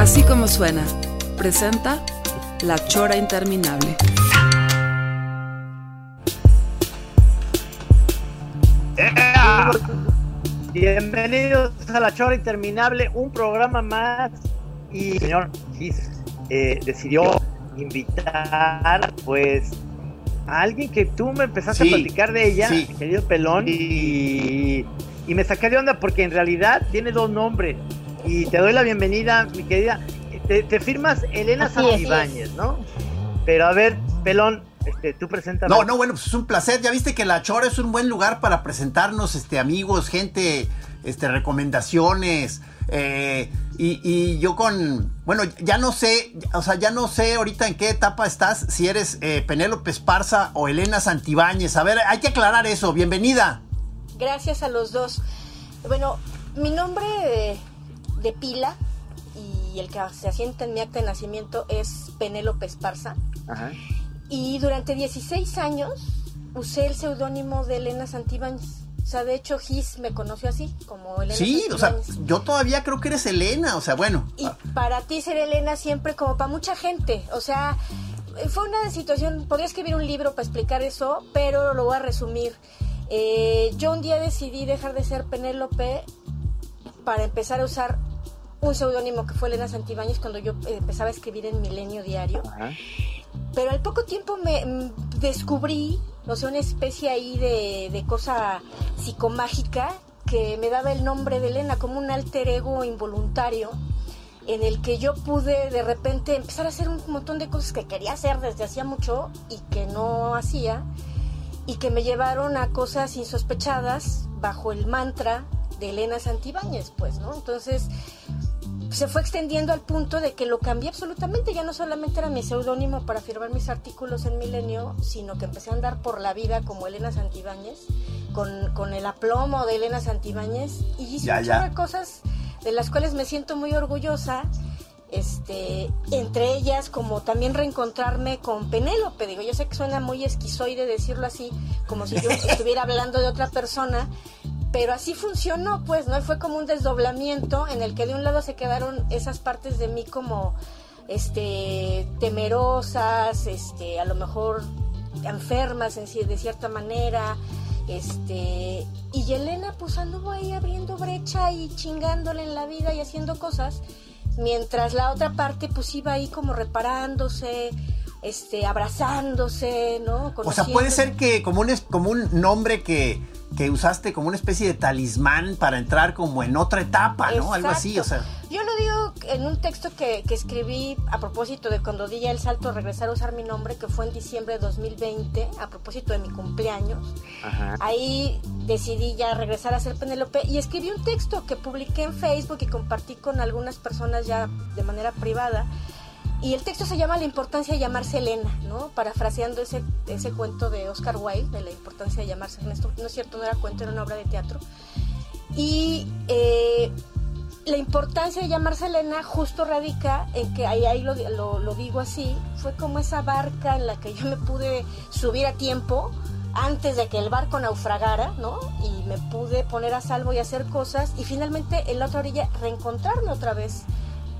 Así como suena, presenta La Chora Interminable. Bienvenidos a La Chora Interminable, un programa más. Y señor Gis eh, decidió invitar, pues, a alguien que tú me empezaste Sí, a platicar de ella, sí. querido Pelón, y, y me saqué de onda porque en realidad tiene dos nombres. Y te doy la bienvenida, mi querida. Te, te firmas Elena. Santibáñez, ¿no? Pero a ver, Pelón, este, tú preséntame. No, no, bueno, pues es un placer. Ya viste que La Chora es un buen lugar para presentarnos, este, amigos, gente, este, recomendaciones. eh, y, y yo con, bueno, ya no sé, o sea, ya no sé ahorita en qué etapa estás, si eres eh, Penélope Esparza o Elena Santibáñez. A ver, hay que aclarar eso. Bienvenida. Gracias a los dos. Bueno, mi nombre de, pila y el que se asienta en mi acta de nacimiento es Penélope Esparza. Ajá. Y durante 16 años usé el seudónimo de Elena Santibáñez. O sea, de hecho, Gis me conoció así, como Elena Sí, o sea, yo todavía creo que eres Elena, o sea, bueno. Y para ti ser Elena siempre como para mucha gente. O sea, fue una situación, podría escribir un libro para explicar eso, pero lo voy a resumir. Eh, yo un día decidí dejar de ser Penélope para empezar a usar un seudónimo que fue Elena Santibáñez cuando yo eh, empezaba a escribir en Milenio Diario. Ajá. Pero al poco tiempo me mm, descubrí, o sea, una especie ahí de, de cosa psicomágica que me daba el nombre de Elena como un alter ego involuntario en el que yo pude de repente empezar a hacer un montón de cosas que quería hacer desde hacía mucho y que no hacía y que me llevaron a cosas insospechadas bajo el mantra de Elena Santibáñez, pues, ¿no? Entonces, se fue extendiendo al punto de que lo cambié absolutamente. Ya no solamente era mi seudónimo para firmar mis artículos en Milenio, sino que empecé a andar por la vida como Elena Santibáñez, con, con el aplomo de Elena Santibáñez, y hice Ya, de cosas de las cuales me siento muy orgullosa. Este, entre ellas, como también reencontrarme con Penélope. Digo, yo sé que suena muy esquizoide decirlo así, como si yo estuviera hablando de otra persona, pero así funcionó, pues, ¿no? Fue como un desdoblamiento en el que de un lado se quedaron esas partes de mí como, este, temerosas, este, a lo mejor enfermas en, de cierta manera, este, y Elena pues anduvo ahí abriendo brecha y chingándole en la vida y haciendo cosas, mientras la otra parte pues iba ahí como reparándose, este, abrazándose, ¿no? O sea, puede ser que como un, como un nombre que, que usaste como una especie de talismán para entrar como en otra etapa, ¿no? Algo así, o sea. Yo lo digo en un texto que, que escribí a propósito de cuando di ya el salto a regresar a usar mi nombre, que fue en diciembre de 2020, a propósito de mi cumpleaños. Ajá. Ahí decidí ya regresar a ser Penélope y escribí un texto que publiqué en Facebook y compartí con algunas personas ya de manera privada. Y el texto se llama La importancia de llamarse Elena, ¿no? Parafraseando ese, ese cuento de Oscar Wilde, de la importancia de llamarse. No es cierto, no era cuento, era una obra de teatro. Y eh, la importancia de llamarse Elena justo radica en que, ahí, ahí lo, lo- lo digo así, fue como esa barca en la que yo me pude subir a tiempo antes de que el barco naufragara, ¿no? Y me pude poner a salvo y hacer cosas y finalmente en la otra orilla reencontrarme otra vez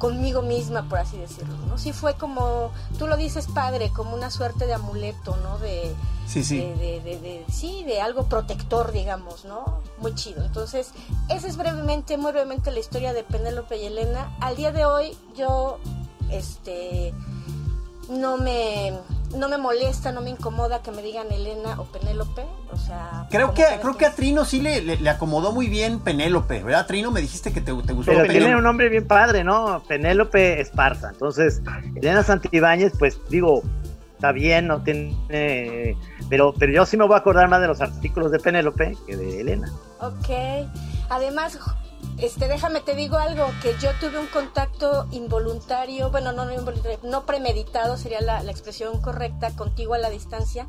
conmigo misma, por así decirlo, ¿no? Sí fue como, tú lo dices padre, como una suerte de amuleto, ¿no? De, Sí, sí. de, de- de- de- sí, de algo protector, digamos, ¿no? Muy chido. Entonces, esa es brevemente, muy brevemente la historia de Penélope y Elena. Al día de hoy, yo, este, no me, no me molesta, no me incomoda que me digan Elena o Penélope, o sea... Creo que, creo que a Trino sí le, le- le acomodó muy bien Penélope, ¿verdad? Trino, me dijiste que te, te gustó Pero Penélope. tiene un nombre bien padre, ¿no? Penélope Esparza. Entonces, Elena Santibáñez, pues digo, está bien, no tiene. Pero, pero yo sí me voy a acordar más de los artículos de Penélope que de Elena. Ok. Además, este, déjame te digo algo, que yo tuve un contacto involuntario, bueno, no, no involuntario, no premeditado sería la, la expresión correcta, contigo a la distancia.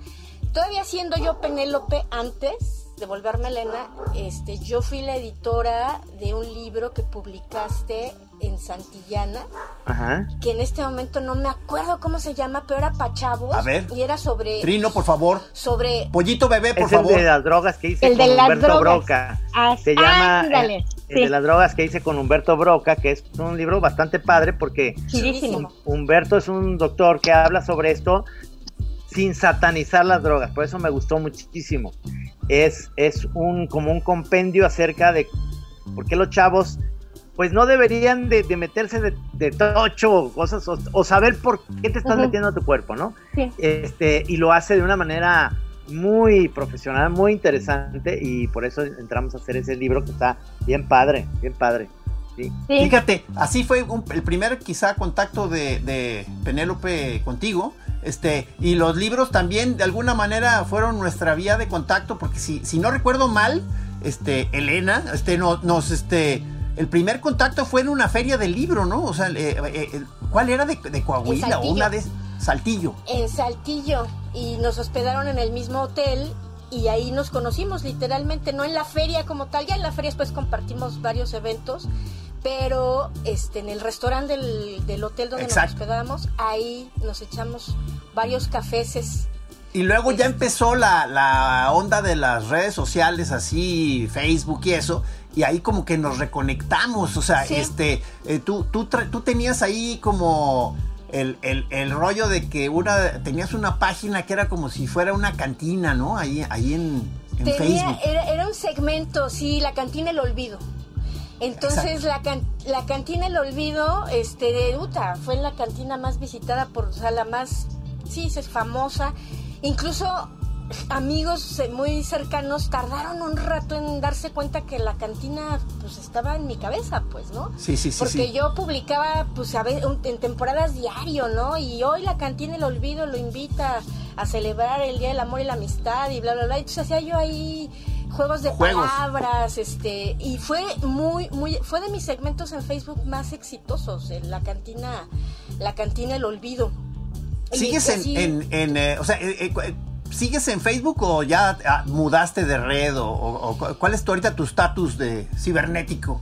Todavía siendo yo Penélope antes de volverme Elena, este, yo fui la editora de un libro que publicaste en Santillana, Ajá. que en este momento no me acuerdo cómo se llama, pero era Pachavos. A ver. Y era sobre... Trino, por favor. Sobre... Pollito bebé, por es favor. el de las drogas que hice El de las Humberto drogas. Broca. Ah, Se llama ándale, eh, sí. de las drogas que hice con Humberto Broca, que es un libro bastante padre porque Chidísimo. Humberto es un doctor que habla sobre esto sin satanizar las drogas, por eso me gustó muchísimo. Es, es un como un compendio acerca de por qué los chavos pues no deberían de, de meterse de, de tocho o cosas o, o saber por qué te estás metiendo a tu cuerpo, ¿no? Sí. Este, y lo hace de una manera muy profesional, muy interesante y por eso entramos a hacer ese libro que está bien padre, bien padre. Sí. Sí. Fíjate, así fue un- el primer quizá contacto de, de Penélope contigo. Este, y los libros también de alguna manera fueron nuestra vía de contacto, porque si, si no recuerdo mal, este, Elena, este, no- nos, este, el primer contacto fue en una feria del libro, ¿no? O sea, eh, eh, eh, ¿cuál era de, de Coahuila? O una de Saltillo. en Saltillo y nos hospedaron en el mismo hotel y ahí nos conocimos literalmente, no en la feria como tal, ya en la feria después compartimos varios eventos, pero este en el restaurante del, del hotel donde Exacto. nos hospedamos, ahí nos echamos varios cafeses. Y luego ya Este. empezó la, la onda de las redes sociales, así, Facebook y eso, y ahí como que nos reconectamos, o sea, Sí. este, eh, tú, tú, tú tenías ahí como el, el- el rollo de que una, tenías una página que era como si fuera una cantina, ¿no? Ahí, ahí en, en Tenía, Facebook. era, era un segmento, sí, la cantina El Olvido. Entonces la, can- la cantina El Olvido, este, de Utah, fue la cantina más visitada por, o sea, la más, sí, es famosa. Incluso amigos eh, muy cercanos tardaron un rato en darse cuenta que la cantina, pues, estaba en mi cabeza, pues, ¿no? Sí, sí, sí, Porque sí. yo publicaba, pues, a un- en temporadas diario, ¿no? Y hoy la cantina El Olvido lo invita a celebrar el Día del Amor y la Amistad y bla, bla, bla. Entonces hacía yo ahí juegos de Juegos. palabras, este, y fue muy, muy, fue de mis segmentos en Facebook más exitosos, en la cantina, la cantina El Olvido. ¿Sigues en, en, en, eh, o sea, eh, ¿sigues en Facebook o ya ah, mudaste de red o, o- o cu- cuál es tu, ahorita tu estatus de cibernético?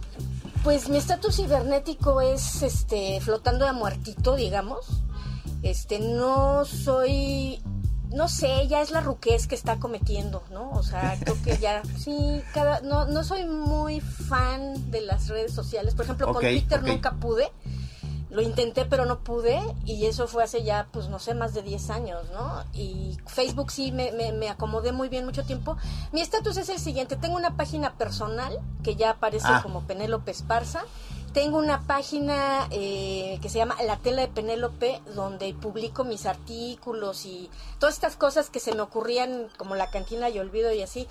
Pues mi estatus cibernético es este flotando de muertito, digamos. Este no soy no sé, ya es la ruquez que está cometiendo, ¿no? O sea, creo que ya sí, cada no no soy muy fan de las redes sociales. Por ejemplo, con Twitter nunca pude. Lo intenté, pero no pude. Y eso fue hace ya, pues no sé, más de 10 años, ¿no? Y Facebook sí me, me, me acomodé muy bien mucho tiempo. Mi estatus es el siguiente. Tengo una página personal que ya aparece Ah. como Penélope Esparza. Tengo una página eh, que se llama La Tela de Penélope, donde publico mis artículos y todas estas cosas que se me ocurrían, como la cantina y olvido y así,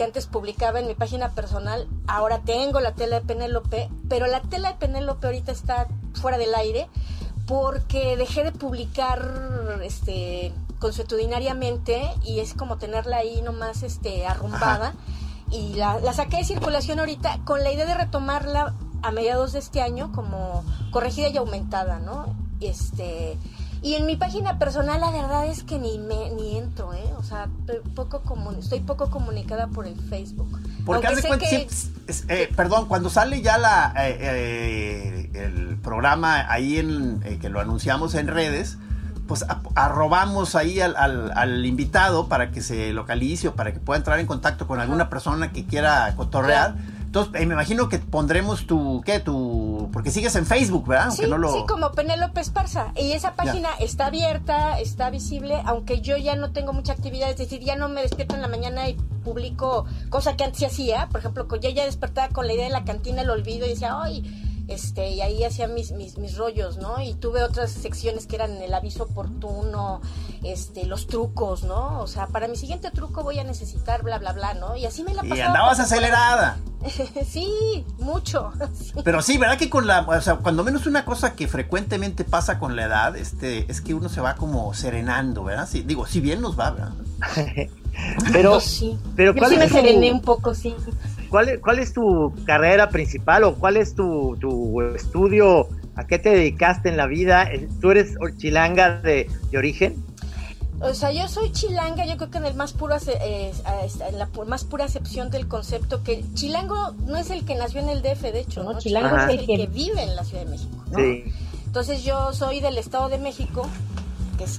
que antes publicaba en mi página personal. Ahora tengo la tela de Penélope, pero la tela de Penélope ahorita está fuera del aire porque dejé de publicar este consuetudinariamente y es como tenerla ahí nomás este arrumbada y la, la saqué de circulación ahorita con la idea de retomarla a mediados de este año como corregida y aumentada, ¿no? Este y en mi página personal la verdad es que ni me ni entro, ¿eh? O sea, poco comun- estoy poco comunicada por el Facebook. Porque sé cuenta, que- sí, eh, perdón, cuando sale ya la eh, eh, el programa ahí en eh, que lo anunciamos en redes, pues a- arrobamos ahí al, al- al invitado para que se localice o para que pueda entrar en contacto con alguna persona que quiera cotorrear. Entonces, eh, me imagino que pondremos tu, ¿qué? Tu, porque sigues en Facebook, ¿verdad? Sí, Aunque no lo... sí, como Penélope Esparza. Y esa página está abierta, está visible, aunque yo ya no tengo mucha actividad, es decir, ya no me despierto en la mañana y publico cosa que antes sí hacía. Por ejemplo, ya ya despertaba con la idea de la cantina, el olvido, y decía, ay, este, y ahí hacía mis, mis, mis rollos, ¿no? Y tuve otras secciones que eran el aviso oportuno, este, los trucos, ¿no? O sea, para mi siguiente truco voy a necesitar bla, bla, bla, ¿no? Y así me la Y pasaba. andabas por- acelerada. sí, mucho. sí. Pero sí, ¿verdad que con la, o sea, cuando menos una cosa que frecuentemente pasa con la edad, este, es que uno se va como serenando, ¿verdad? Sí, digo, si bien nos va, ¿verdad? Pero, Yo sí. pero Yo ¿cuál sí me es tu- serené un poco, sí. ¿Cuál, ¿cuál es tu carrera principal o cuál es tu, tu estudio? ¿A qué te dedicaste en la vida? ¿Tú eres chilanga de, de origen? O sea, yo soy chilanga, yo creo que en el más puro eh, en la más pura acepción del concepto que chilango no es el que nació en el DF, de hecho, ¿no? Chilango es el que... vive en la Ciudad de México. Sí. Entonces yo soy del Estado de México, que es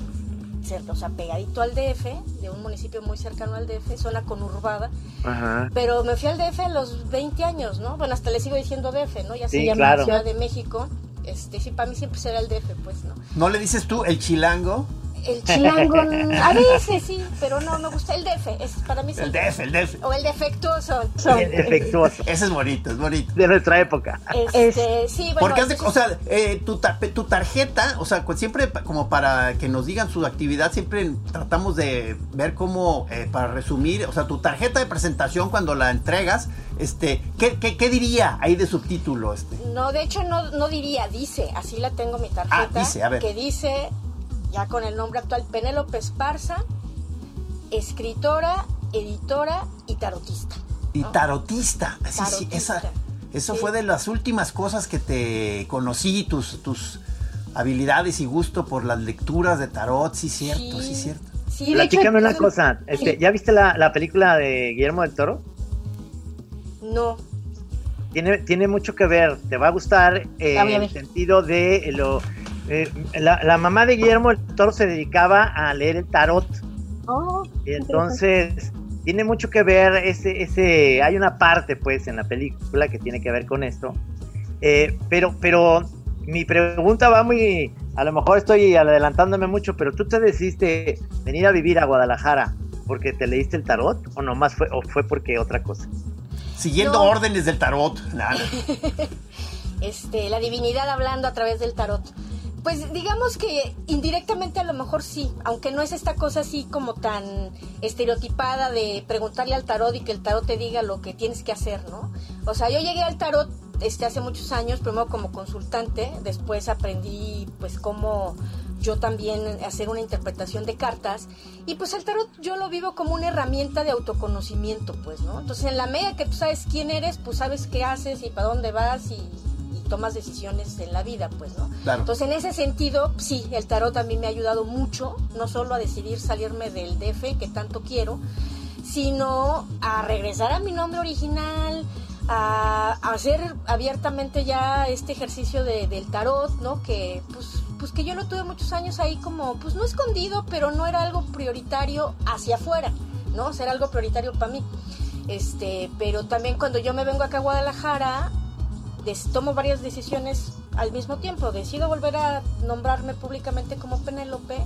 o sea, pegadito al DF, de un municipio muy cercano al DF, zona conurbada. Ajá. Pero me fui al DF a los 20 años, ¿no? Bueno, hasta le sigo diciendo DF, ¿no? Ya se llama Ciudad de México. Este, sí, para mí siempre será el DF, pues, ¿no? ¿No le dices tú el chilango? El chilango, a veces sí, pero no, me gusta el DF, es para mí sí. El DF, el DF. O el defectuoso. El defectuoso. Ese es bonito, es bonito. De nuestra época. Este, sí, bueno. Porque, de, o sea, eh, tu, tu, tarjeta, o sea, siempre como para que nos digan su actividad, siempre tratamos de ver cómo, eh, para resumir, o sea, tu tarjeta de presentación cuando la entregas, este, ¿qué, qué, qué diría ahí de subtítulo? Este? No, de hecho no, no diría, dice, así la tengo mi tarjeta. Ah, dice, a ver. Que dice ya con el nombre actual, Penélope Esparza, escritora, editora y tarotista. Y tarotista, sí, esa, eso fue de las últimas cosas que te conocí, tus, tus habilidades y gusto por las lecturas de tarot, sí, cierto, sí, cierto. Sí, Platícame una cosa, este, ¿ya viste la, película de Guillermo del Toro? No. Tiene, tiene mucho que ver, te va a gustar eh, el sentido de lo eh, la, mamá de Guillermo el Toro se dedicaba a leer el tarot. Oh, y entonces tiene mucho que ver ese, ese, hay una parte pues en la película que tiene que ver con esto. Eh, pero, pero mi pregunta va muy, a lo mejor estoy adelantándome mucho, pero tú te decidiste venir a vivir a Guadalajara porque te leíste el tarot o nomás fue, o fue porque otra cosa. Siguiendo órdenes del tarot, nada. este, la divinidad hablando a través del tarot. Pues digamos que indirectamente a lo mejor sí, aunque no es esta cosa así como tan estereotipada de preguntarle al tarot y que el tarot te diga lo que tienes que hacer, ¿no? O sea, yo llegué al tarot este, hace muchos años, primero como consultante, después aprendí pues cómo yo también hacer una interpretación de cartas y pues el tarot yo lo vivo como una herramienta de autoconocimiento, pues, ¿no? Entonces en la medida que tú sabes quién eres, pues sabes qué haces y para dónde vas y tomas decisiones en la vida, pues, ¿no? Entonces, en ese sentido, sí, el tarot también me ha ayudado mucho, no solo a decidir salirme del DF que tanto quiero, sino a regresar a mi nombre original, a, hacer abiertamente ya este ejercicio de, del tarot, ¿no? Que, pues, pues que yo lo tuve muchos años ahí como, pues no escondido, pero no era algo prioritario hacia afuera, ¿no? O sea, era algo prioritario para mí. Este, pero también cuando yo me vengo acá a Guadalajara, tomo varias decisiones al mismo tiempo. Decido volver a nombrarme públicamente como Penélope.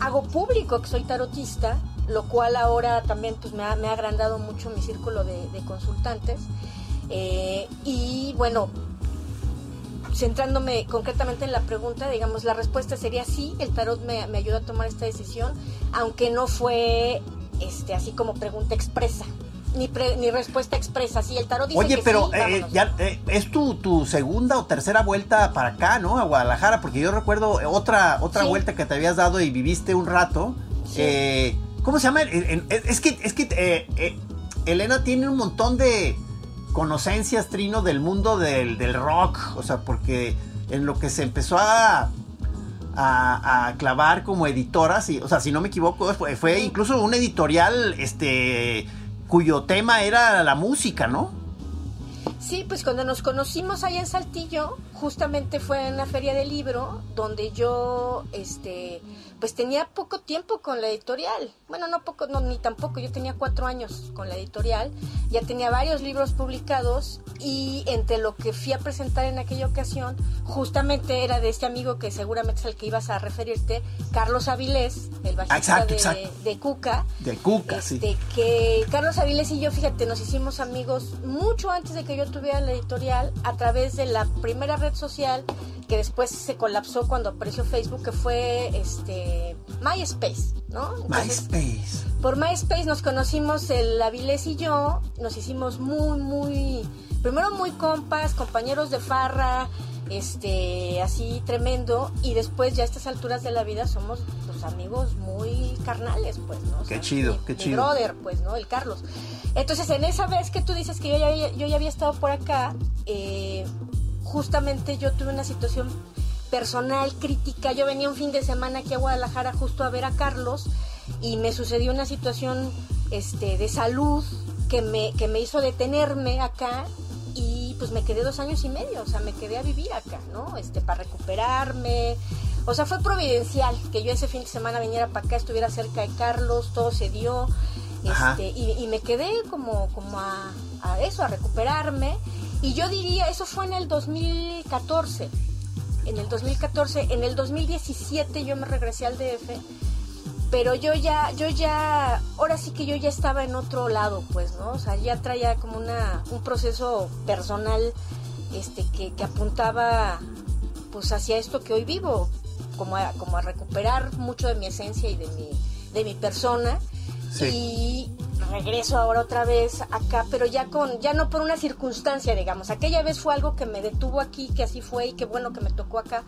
Hago público que soy tarotista, lo cual ahora también pues, me, ha, agrandado mucho mi círculo de, consultantes. Eh, y bueno, centrándome concretamente en la pregunta, digamos, la respuesta sería sí, el tarot me, me ayudó a tomar esta decisión, aunque no fue este, así como pregunta expresa ni, ni respuesta expresa. Si el tarot dice Oye, pero eh, ya, eh, es tu, tu segunda o tercera vuelta para acá, ¿no? A Guadalajara, porque yo recuerdo otra, otra vuelta que te habías dado y viviste un rato. Eh, ¿Cómo se llama? Es que, es que Elena tiene un montón de conocencias, Trino, del mundo del, del rock. O sea, porque en lo que se empezó a a, clavar como editora, o sea, si no me equivoco, fue, fue, incluso un editorial este cuyo tema era la música, ¿no? Sí, pues cuando nos conocimos allá en Saltillo, justamente fue en la feria del libro donde yo, este, pues tenía poco tiempo con la editorial. Bueno, no poco, no, ni tampoco. Yo tenía cuatro años con la editorial. Ya tenía varios libros publicados y entre lo que fui a presentar en aquella ocasión, justamente era de este amigo que seguramente es el que ibas a referirte, Carlos Avilés, el bajista de, de, Cuca. De Cuca, sí. Este, que Carlos Avilés y yo, fíjate, nos hicimos amigos mucho antes de que yo tuviera la editorial a través de la primera red social que después se colapsó cuando apareció Facebook, que fue este MySpace, ¿no? MySpace. Por MySpace nos conocimos el Avilés y yo, nos hicimos muy, muy, primero muy compas, compañeros de farra, este, así tremendo, y después ya a estas alturas de la vida somos los amigos muy carnales, pues, ¿no? qué chido, qué chido. brother, pues, ¿no? El Carlos. Entonces, en esa vez que tú dices que yo ya, había- yo ya había estado por acá, eh, justamente yo tuve una situación personal, crítica. Yo venía un fin de semana aquí a Guadalajara justo a ver a Carlos y me sucedió una situación este, de salud que me, que me hizo detenerme acá pues me quedé dos años y medio, o sea, me quedé a vivir acá, ¿no? Este, para recuperarme. O sea, fue providencial que yo ese fin de semana viniera para acá, estuviera cerca de Carlos, todo se dio. Este, y, y me quedé como, como a, a eso, a recuperarme. Y yo diría, eso fue en el 2014. En el 2014, en el 2017 yo me regresé al DF, pero yo ya, yo ya, ahora sí que yo ya estaba en otro lado, pues, ¿no? O sea, ya traía como una, un proceso personal, este, que, que apuntaba, pues, hacia esto que hoy vivo, como a, como a recuperar mucho de mi esencia y de mi, de mi persona. Sí. Y regreso ahora otra vez acá, pero ya con, ya no por una circunstancia, digamos. Aquella vez fue algo que me detuvo aquí, que así fue y qué bueno que me tocó acá.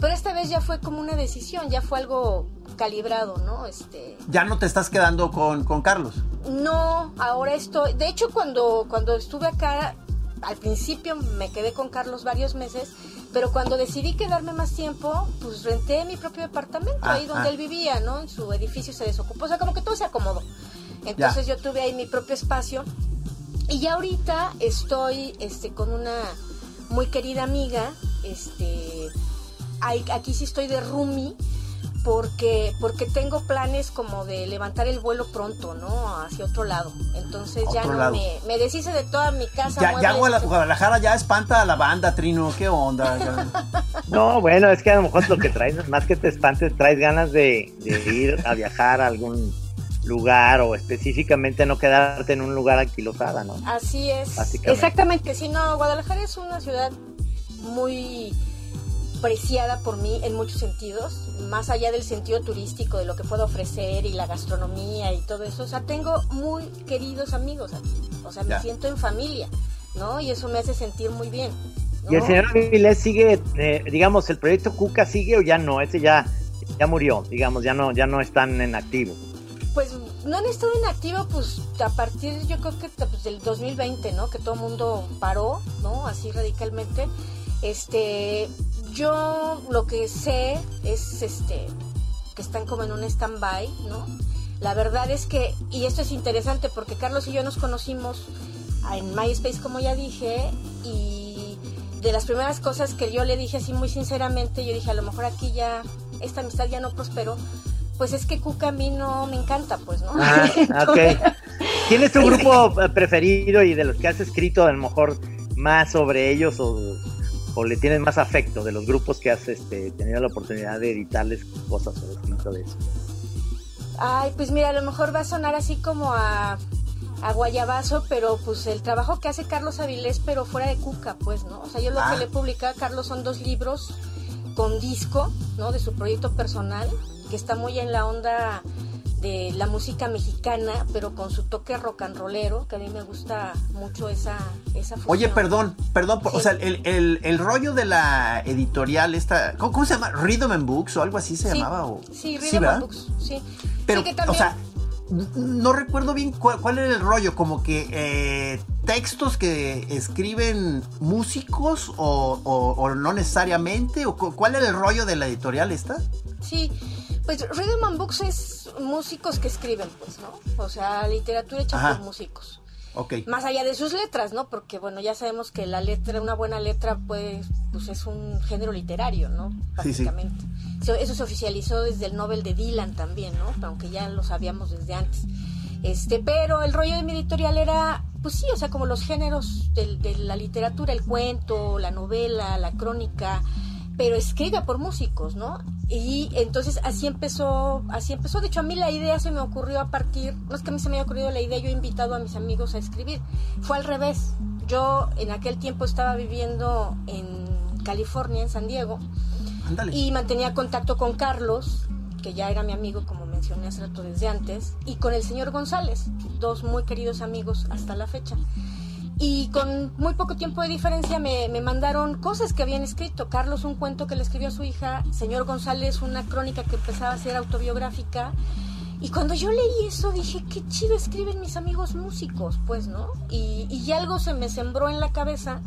Pero esta vez ya fue como una decisión, ya fue algo calibrado, ¿no? Este, Ya no te estás quedando con, con Carlos. no, ahora estoy. De hecho, cuando, cuando estuve acá, al principio me quedé con Carlos varios meses, pero cuando decidí quedarme más tiempo, pues renté mi propio departamento Ah, ahí donde ah. él vivía, ¿no? En su edificio se desocupó, o sea, como que todo se acomodó. Entonces yo tuve ahí mi propio espacio y ya ahorita estoy este, con una muy querida amiga, este, ahí- aquí sí estoy de roomie porque porque tengo planes como de levantar el vuelo pronto, ¿no? Hacia otro lado. Entonces ya no lado. me, me deshice de toda mi casa. Ya, ya Guadalajara ya espanta a la banda, Trino. ¿Qué onda? No, bueno, es que a lo mejor lo que traes, más que te espantes, traes ganas de, de ir a viajar a algún lugar o específicamente no quedarte en un lugar anquilosada, ¿no? Así es. Exactamente. Sí, no, Guadalajara es una ciudad muy preciada por mí en muchos sentidos, más allá del sentido turístico, de lo que puedo ofrecer y la gastronomía y todo eso. O sea, tengo muy queridos amigos aquí. O sea, me Ya. siento en familia, ¿no? Y eso me hace sentir muy bien. ¿no? ¿Y el señor Avilés sigue, eh, digamos, el proyecto Cuca sigue o ya no? Ese ya, ya murió, digamos, ya no, ya no están en activo. Pues no han estado en activo, pues a partir yo creo que pues, del 2020, ¿no? Que todo el mundo paró, ¿no? Así radicalmente. Este, yo lo que sé es este que están como en un stand-by, ¿no? La verdad es que, y esto es interesante porque Carlos y yo nos conocimos en MySpace, como ya dije, y de las primeras cosas que yo le dije así muy sinceramente, yo dije, a lo mejor aquí ya, esta amistad ya no prosperó, pues es que Cuca a mí no me encanta, pues, ¿no? Ah, ok. ¿Tienes tu grupo eh, preferido y de los que has escrito a lo mejor más sobre ellos o, o le tienes más afecto de los grupos que has este, tenido la oportunidad de editarles cosas o escrito de eso? Ay, pues mira, a lo mejor va a sonar así como a, a guayabazo, pero pues el trabajo que hace Carlos Avilés, pero fuera de Cuca, pues, ¿no? O sea, yo lo Ah. que le publica a Carlos son dos libros con disco, ¿no? De su proyecto personal, que está muy en la onda de la música mexicana, pero con su toque rock and rollero, que a mí me gusta mucho esa, esa. Oye, perdón, perdón, por- o sea, el, el- el rollo de la editorial esta, ¿cómo, cómo se llama? Rhythm and Books o algo así se Sí. llamaba. O, Sí, Rhythm and Books, sí. Pero, que o también... sea, n- no recuerdo bien cuál, cuál era el rollo, como que eh, textos que escriben músicos o, o- o no necesariamente, o cu- cuál era el rollo de la editorial esta. Sí, pues Rhythm and Books es músicos que escriben, pues, ¿no? O sea, literatura hecha Ajá. por músicos. Ok. Más allá de sus letras, ¿no? Porque, bueno, ya sabemos que la letra, una buena letra, pues, pues es un género literario, ¿no? Sí, sí. Básicamente. Eso, eso se oficializó desde el Nobel de Dylan también, ¿no? Aunque ya lo sabíamos desde antes. Este, pero el rollo de mi editorial era, pues sí, o sea, como los géneros del- de, la literatura, el cuento, la novela, la crónica, pero escrita por músicos, ¿no? Y entonces así empezó, así empezó. De hecho, a mí la idea se me ocurrió a partir, no es que a mí se me haya ocurrido la idea, yo he invitado a mis amigos a escribir. Fue al revés. Yo en aquel tiempo estaba viviendo en California, en San Diego, y mantenía contacto con Carlos, que ya era mi amigo, como mencioné hace rato desde antes, y con el señor González, dos muy queridos amigos hasta la fecha. Y con muy poco tiempo de diferencia me, me mandaron cosas que habían escrito. Carlos un cuento que le escribió a su hija, señor González una crónica que empezaba a ser autobiográfica Y cuando yo leí eso dije, qué chido escriben mis amigos músicos, pues, ¿no? Y, y algo se me sembró en la cabeza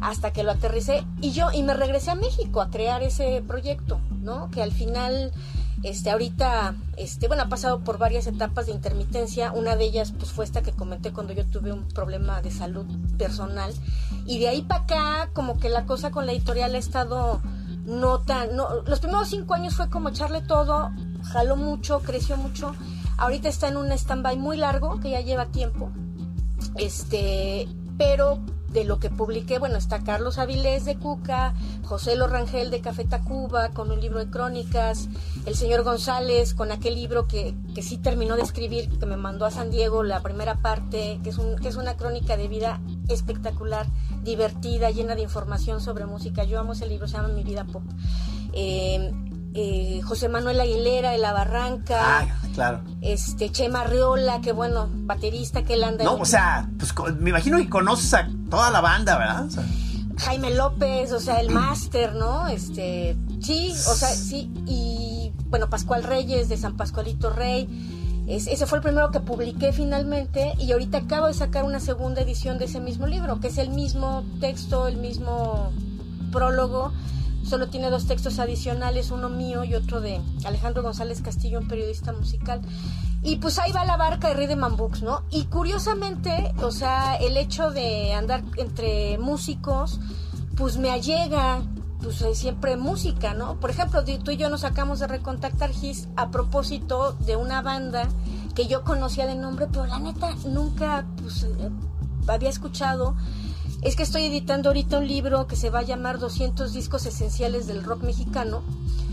hasta que lo aterricé y yo y me regresé a México a crear ese proyecto, ¿no? Que al final este ahorita este bueno, ha pasado por varias etapas de intermitencia, una de ellas pues fue esta que comenté cuando yo tuve un problema de salud personal y de ahí para acá como que la cosa con la editorial ha estado no tan no, los primeros cinco años fue como echarle todo, jaló mucho, creció mucho. Ahorita está en un stand-by muy largo que ya lleva tiempo. Este, pero de lo que publiqué, bueno, está Carlos Avilés de Cuca, José Lorangel de Café Tacuba con un libro de crónicas, el señor González con aquel libro que, que sí terminó de escribir, que me mandó a San Diego la primera parte, que es, un, que es una crónica de vida espectacular, divertida, llena de información sobre música. Yo amo ese libro, se llama Mi Vida Pop. Eh, eh, José Manuel Aguilera de La Barranca. Ah, claro. Este, Chema Riola, que bueno, baterista que él anda. No, o sea, pues me imagino que conoces a toda la banda, ¿verdad? Jaime López, o sea, el máster, ¿no? Este, sí, o sea, sí. Y bueno, Pascual Reyes de San Pascualito Rey. ese fue el primero que publiqué finalmente y ahorita acabo de sacar una segunda edición de ese mismo libro, que es el mismo texto, el mismo prólogo, solo tiene dos textos adicionales, uno mío y otro de Alejandro González Castillo, un periodista musical. Y pues ahí va la barca de Rhythm Books, ¿no? Y curiosamente, o sea, el hecho de andar entre músicos, pues me allega, pues siempre música, ¿no? Por ejemplo, tú y yo nos acabamos de recontactar Gis a propósito de una banda que yo conocía de nombre, pero la neta nunca pues, eh, había escuchado es que estoy editando ahorita un libro que se va a llamar 200 discos esenciales del rock mexicano.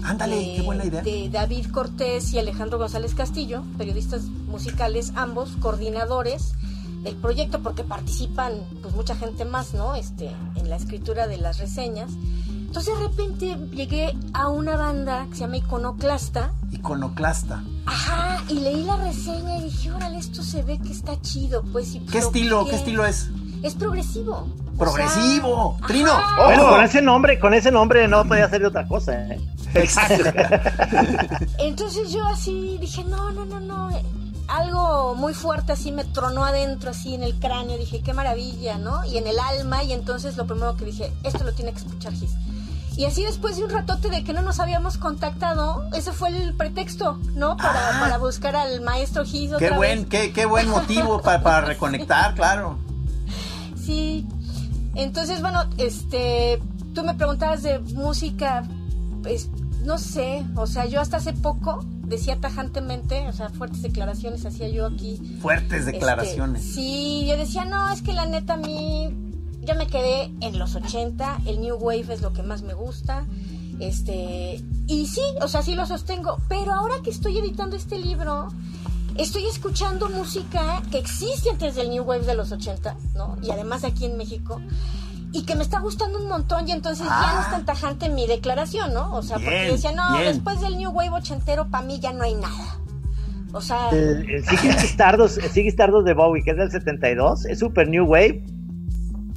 Ándale, qué buena idea. De David Cortés y Alejandro González Castillo, periodistas musicales, ambos coordinadores del proyecto porque participan pues mucha gente más, ¿no? Este, en la escritura de las reseñas. Entonces de repente llegué a una banda que se llama Iconoclasta. Iconoclasta. Ajá, y leí la reseña y dije, órale, esto se ve que está chido, pues. ¿Qué estilo, qué estilo es? Es progresivo. Progresivo, Trino. Bueno, con ese nombre, con ese nombre no podía de otra cosa. ¿eh? Exacto. Entonces yo así dije, no, no, no, no. Algo muy fuerte así me tronó adentro, así en el cráneo. Dije, qué maravilla, ¿no? Y en el alma. Y entonces lo primero que dije, esto lo tiene que escuchar Gis. Y así después de un ratote de que no nos habíamos contactado, ese fue el pretexto, ¿no? Para, ah. para buscar al maestro Gis qué buen, Qué, qué buen motivo para, para reconectar, claro sí. Entonces, bueno, este, tú me preguntabas de música, pues, no sé, o sea, yo hasta hace poco decía tajantemente, o sea, fuertes declaraciones hacía yo aquí. Fuertes este, declaraciones. sí, yo decía, no, es que la neta a mí, ya me quedé en los 80, el New Wave es lo que más me gusta. Este, y sí, o sea, sí lo sostengo, pero ahora que estoy editando este libro, estoy escuchando música que existe antes del New Wave de los 80, ¿no? Y además aquí en México. Y que me está gustando un montón y entonces ya no es tan tajante mi declaración, ¿no? O sea, porque decía, no, después del New Wave ochentero para mí ya no hay nada. O sea... El, el Ziggy Stardust, de Bowie, que es del 72, es super New Wave,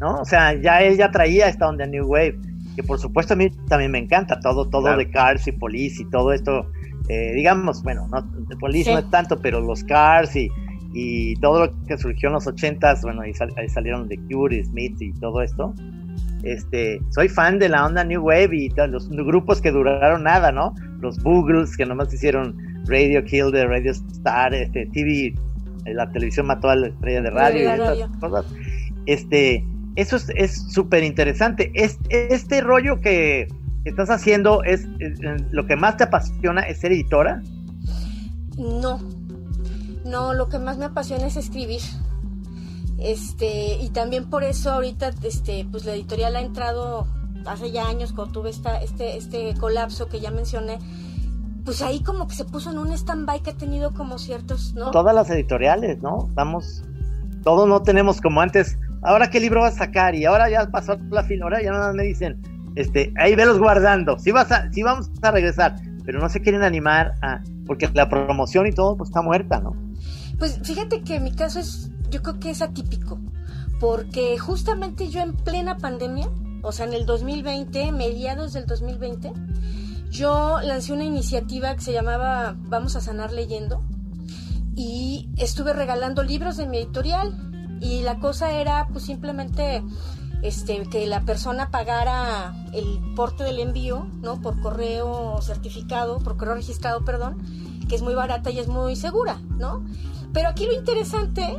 ¿no? O sea, ya él ya traía esta onda New Wave, que por supuesto a mí también me encanta, todo, todo de Cars y Police y todo esto eh, digamos, bueno, no, de Police no es tanto, pero los Cars y, y todo lo que surgió en los ochentas, bueno, ahí, salieron The Cure, y Smith y todo esto. Este, soy fan de la onda New Wave y los grupos que duraron nada, ¿no? Los Boogles que nomás hicieron Radio Kill the Radio Star, este, TV, eh, la televisión mató a la estrella de radio, y estas cosas. Este, eso es súper interesante. Este, este rollo que, estás haciendo es, lo que más te apasiona es ser editora? No, no, lo que más me apasiona es escribir. Este, y también por eso ahorita, este, pues la editorial ha entrado hace ya años cuando tuve esta, este, este colapso que ya mencioné, pues ahí como que se puso en un stand-by que ha tenido como ciertos, ¿no? Todas las editoriales, ¿no? Estamos, todos no tenemos como antes, ahora qué libro vas a sacar y ahora ya pasó la fin, ahora ya nada me dicen, este, ahí velos guardando. Sí, vas a, sí vamos a regresar, pero no se quieren animar a, porque la promoción y todo pues está muerta, ¿no? Pues fíjate que mi caso es, yo creo que es atípico, porque justamente yo en plena pandemia, o sea, en el 2020, mediados del 2020, yo lancé una iniciativa que se llamaba Vamos a sanar leyendo. y estuve regalando libros de mi editorial y la cosa era pues simplemente este, que la persona pagara el porte del envío, ¿no? Por correo certificado, por correo registrado, perdón, que es muy barata y es muy segura, ¿no? Pero aquí lo interesante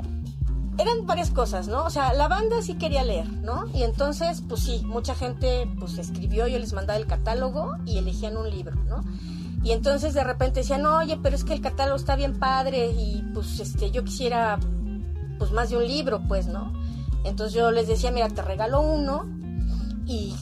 eran varias cosas, ¿no? O sea, la banda sí quería leer, ¿no? Y entonces, pues sí, mucha gente pues escribió, yo les mandaba el catálogo y elegían un libro, ¿no? Y entonces de repente decían, oye, pero es que el catálogo está bien padre y pues este, yo quisiera pues más de un libro, pues, ¿no? Entonces yo les decía, mira, te regalo uno y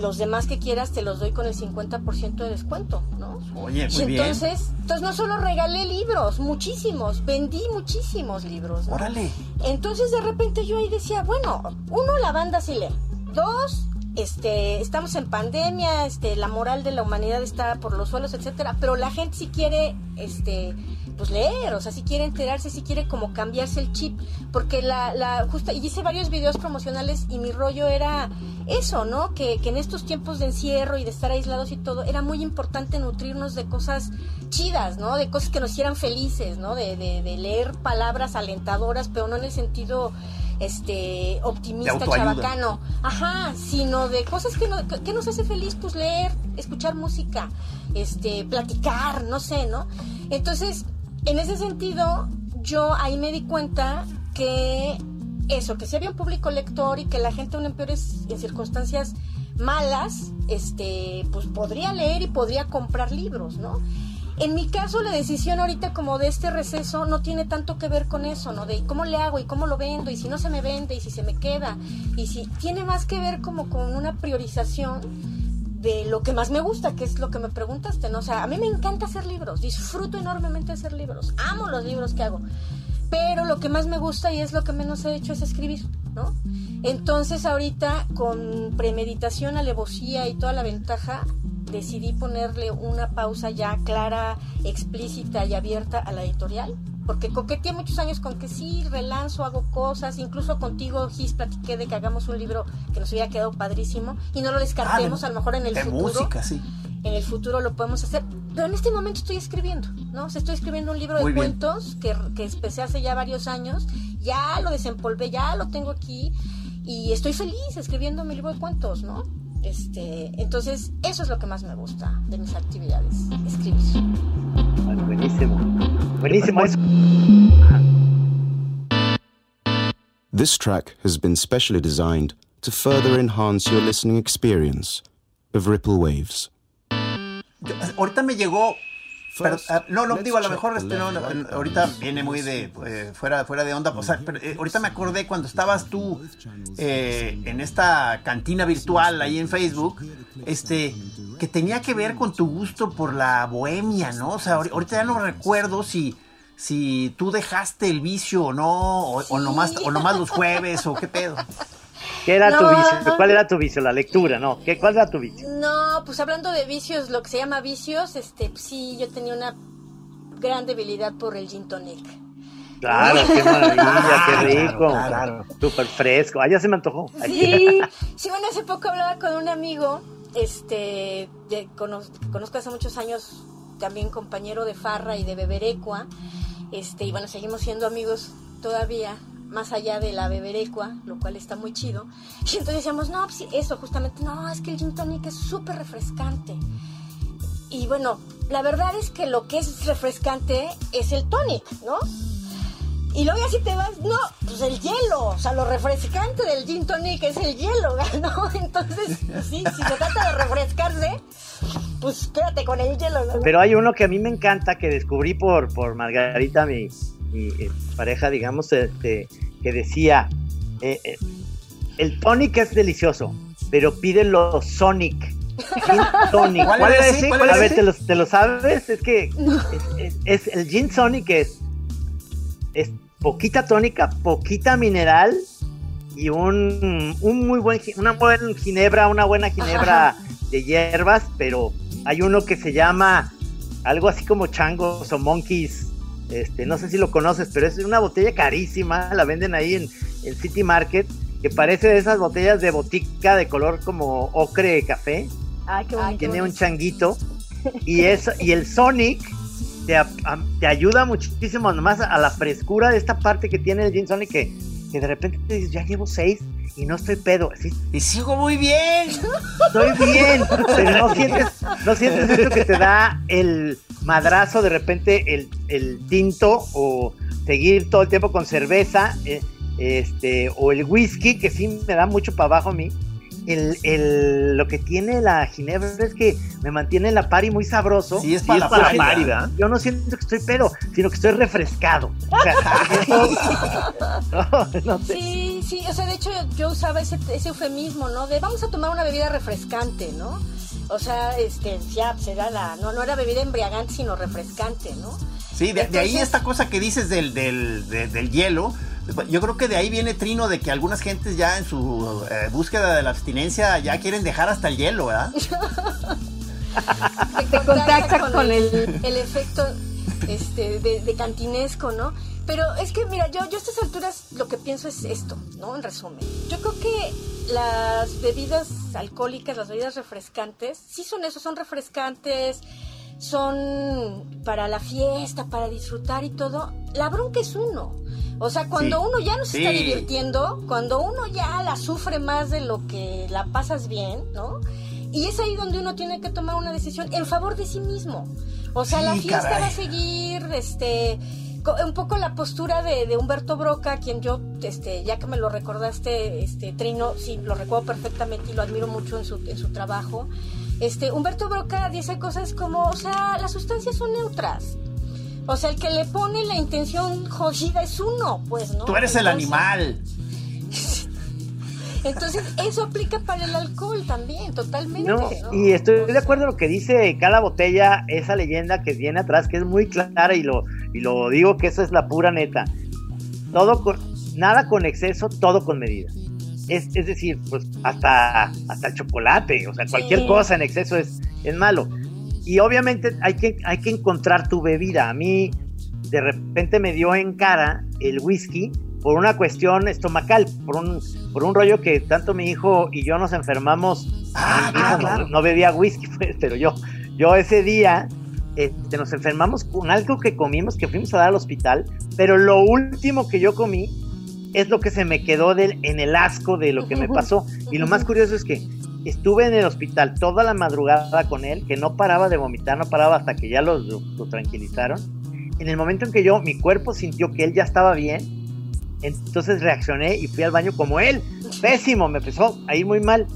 los demás que quieras te los doy con el 50% de descuento, ¿no? Oye, muy y entonces, entonces no solo regalé libros, muchísimos, vendí muchísimos libros. ¿no? Órale. Entonces de repente yo ahí decía, bueno, uno, la banda sí lee. Dos, este, estamos en pandemia, este, la moral de la humanidad está por los suelos, etcétera, pero la gente sí quiere, este, pues leer, o sea, si quiere enterarse, si quiere como cambiarse el chip, porque la, la justa, y hice varios videos promocionales y mi rollo era eso, ¿no? Que, que en estos tiempos de encierro y de estar aislados y todo, era muy importante nutrirnos de cosas chidas, ¿no? De cosas que nos hicieran felices, ¿no? De, de, de leer palabras alentadoras, pero no en el sentido este optimista chabacano ajá sino de cosas que, no, que nos hace feliz pues leer escuchar música este platicar no sé no entonces en ese sentido, yo ahí me di cuenta que eso, que si había un público lector y que la gente aún en peores en circunstancias malas, este, pues podría leer y podría comprar libros, ¿no? En mi caso, la decisión ahorita como de este receso no tiene tanto que ver con eso, ¿no? De cómo le hago y cómo lo vendo y si no se me vende y si se me queda y si tiene más que ver como con una priorización de lo que más me gusta, que es lo que me preguntaste, ¿no? O sea, a mí me encanta hacer libros, disfruto enormemente hacer libros, amo los libros que hago, pero lo que más me gusta y es lo que menos he hecho es escribir, ¿no? Entonces ahorita con premeditación, alevosía y toda la ventaja, decidí ponerle una pausa ya clara, explícita y abierta a la editorial porque coqueteé muchos años con que sí, relanzo, hago cosas, incluso contigo, Gis, platiqué de que hagamos un libro que nos hubiera quedado padrísimo y no lo descartemos, a lo mejor en el futuro. música, sí. En el futuro lo podemos hacer, pero en este momento estoy escribiendo, ¿no? O sea, estoy escribiendo un libro de cuentos que, que empecé hace ya varios años, ya lo desempolvé, ya lo tengo aquí y estoy feliz escribiendo mi libro de cuentos, ¿no? Este, entonces, eso es lo que más me gusta de mis actividades, escribir. Bueno, buenísimo. Buenísimo eso. This track has been specially designed to further enhance your listening experience of Ripple Waves. Ahorita me llegó Ah, no, no, digo, a lo mejor este, no, ahorita viene muy de eh, fuera, fuera de onda. O sea, pero, eh, ahorita me acordé cuando estabas tú eh, en esta cantina virtual ahí en Facebook, este, que tenía que ver con tu gusto por la bohemia, ¿no? O sea, ahorita ya no recuerdo si si tú dejaste el vicio o no, o, o nomás, o nomás los jueves, o qué pedo. ¿Qué era tu vicio? ¿Cuál era tu vicio? La lectura, ¿no? ¿Qué, ¿Cuál era tu vicio? No, pues hablando de vicios, lo que se llama vicios, este, pues sí, yo tenía una gran debilidad por el gin tonic. Claro, qué maravilla, qué rico. Claro, súper fresco. Ah, ya se me antojó. Sí, sí, bueno, hace poco hablaba con un amigo, este, de, conozco, que conozco hace muchos años, también compañero de Farra y de Beberecua, este, y bueno, seguimos siendo amigos todavía más allá de la beberecua, lo cual está muy chido. Y entonces decíamos, no, pues eso, justamente, no, es que el gin tonic es súper refrescante. Y bueno, la verdad es que lo que es refrescante es el tonic, ¿no? Y luego así te vas, no, pues el hielo, o sea, lo refrescante del gin tonic es el hielo, ¿no? Entonces, sí, si se trata de refrescarse, pues quédate con el hielo. ¿no? Pero hay uno que a mí me encanta, que descubrí por, por Margarita, mi, mi eh, pareja, digamos, este, que decía, eh, eh, el tonic es delicioso, pero pídelo Sonic. Tonic. ¿Cuál, es ese? a ver, ¿te lo, ¿te lo, sabes? Es que es, el Gin Sonic es, es poquita tónica, poquita mineral y un, un muy buen, una buena ginebra, una buena ginebra de hierbas, pero hay uno que se llama algo así como changos o monkeys este, no sé si lo conoces, pero es una botella carísima, la venden ahí en el City Market, que parece de esas botellas de botica de color como ocre café. Ay, qué bonito. Tiene un changuito. Y, es, y el Sonic te, ayuda muchísimo nomás a la frescura de esta parte que tiene el Gin Sonic que, que de repente te dices, ya llevo seis y no estoy pedo. Y sigo muy bien. Estoy bien, pero no sientes, no sientes esto que te da el madrazo de repente el, el tinto o seguir todo el tiempo con cerveza, eh, este, o el whisky, que sí me da mucho para abajo a mí el, lo que tiene la ginebra es que me mantiene en la pari muy sabroso. Sí, es para, la, pari, ¿verdad? Yo no siento que estoy pedo, sino que estoy refrescado. Sí, sí, o sea, de hecho yo usaba ese, ese eufemismo, ¿no? De vamos a tomar una bebida refrescante, ¿no? O sea, este, ya, será la, no, no era bebida embriagante, sino refrescante, ¿no? Sí, de, ahí esta cosa que dices del, del, del hielo, yo creo que de ahí viene Trino de que algunas gentes ya en su eh, búsqueda de la abstinencia ya quieren dejar hasta el hielo, ¿verdad? Te contacta con, el, efecto este, de, cantinesco, ¿no? Pero es que, mira, yo, yo a estas alturas lo que pienso es esto, ¿no? En resumen. Yo creo que las bebidas alcohólicas, las bebidas refrescantes, sí son eso, son refrescantes, son para la fiesta, para disfrutar y todo. La bronca es uno. O sea, cuando uno ya no se está divirtiendo, cuando uno ya la sufre más de lo que la pasas bien, ¿no? Y es ahí donde uno tiene que tomar una decisión en favor de sí mismo. O sea, la fiesta va a seguir, este, un poco la postura de, Humberto Broca, quien yo, este, ya que me lo recordaste, este, Trino, sí, lo recuerdo perfectamente y lo admiro mucho en su, en su trabajo. Este, Humberto Broca dice cosas como, o sea, las sustancias son neutras. O sea, el que le pone la intención jodida es uno, pues, ¿no? Tú eres el animal. Entonces, eso aplica para el alcohol también, totalmente. No, Y estoy de acuerdo en lo que dice cada botella, esa leyenda que viene atrás, que es muy clara y lo, y lo digo que eso es la pura neta. Todo con, nada con exceso, todo con medida. Es, es decir, pues hasta, hasta el chocolate, o sea, cualquier cosa en exceso es, es malo. Y obviamente hay que, hay que encontrar tu bebida. A mí de repente me dio en cara el whisky por una cuestión estomacal, por un, por un rollo que tanto mi hijo y yo nos enfermamos. Ah, no, bebía whisky, pues, pero yo, yo ese día este, nos enfermamos con algo que comimos, que fuimos a dar al hospital, pero lo último que yo comí es lo que se me quedó del, en el asco de lo que me pasó. Y lo más curioso es que estuve en el hospital toda la madrugada con él, que no paraba de vomitar, no paraba hasta que ya lo, tranquilizaron. En el momento en que yo, mi cuerpo sintió que él ya estaba bien, entonces reaccioné y fui al baño como él. Pésimo, me empezó a ir muy mal.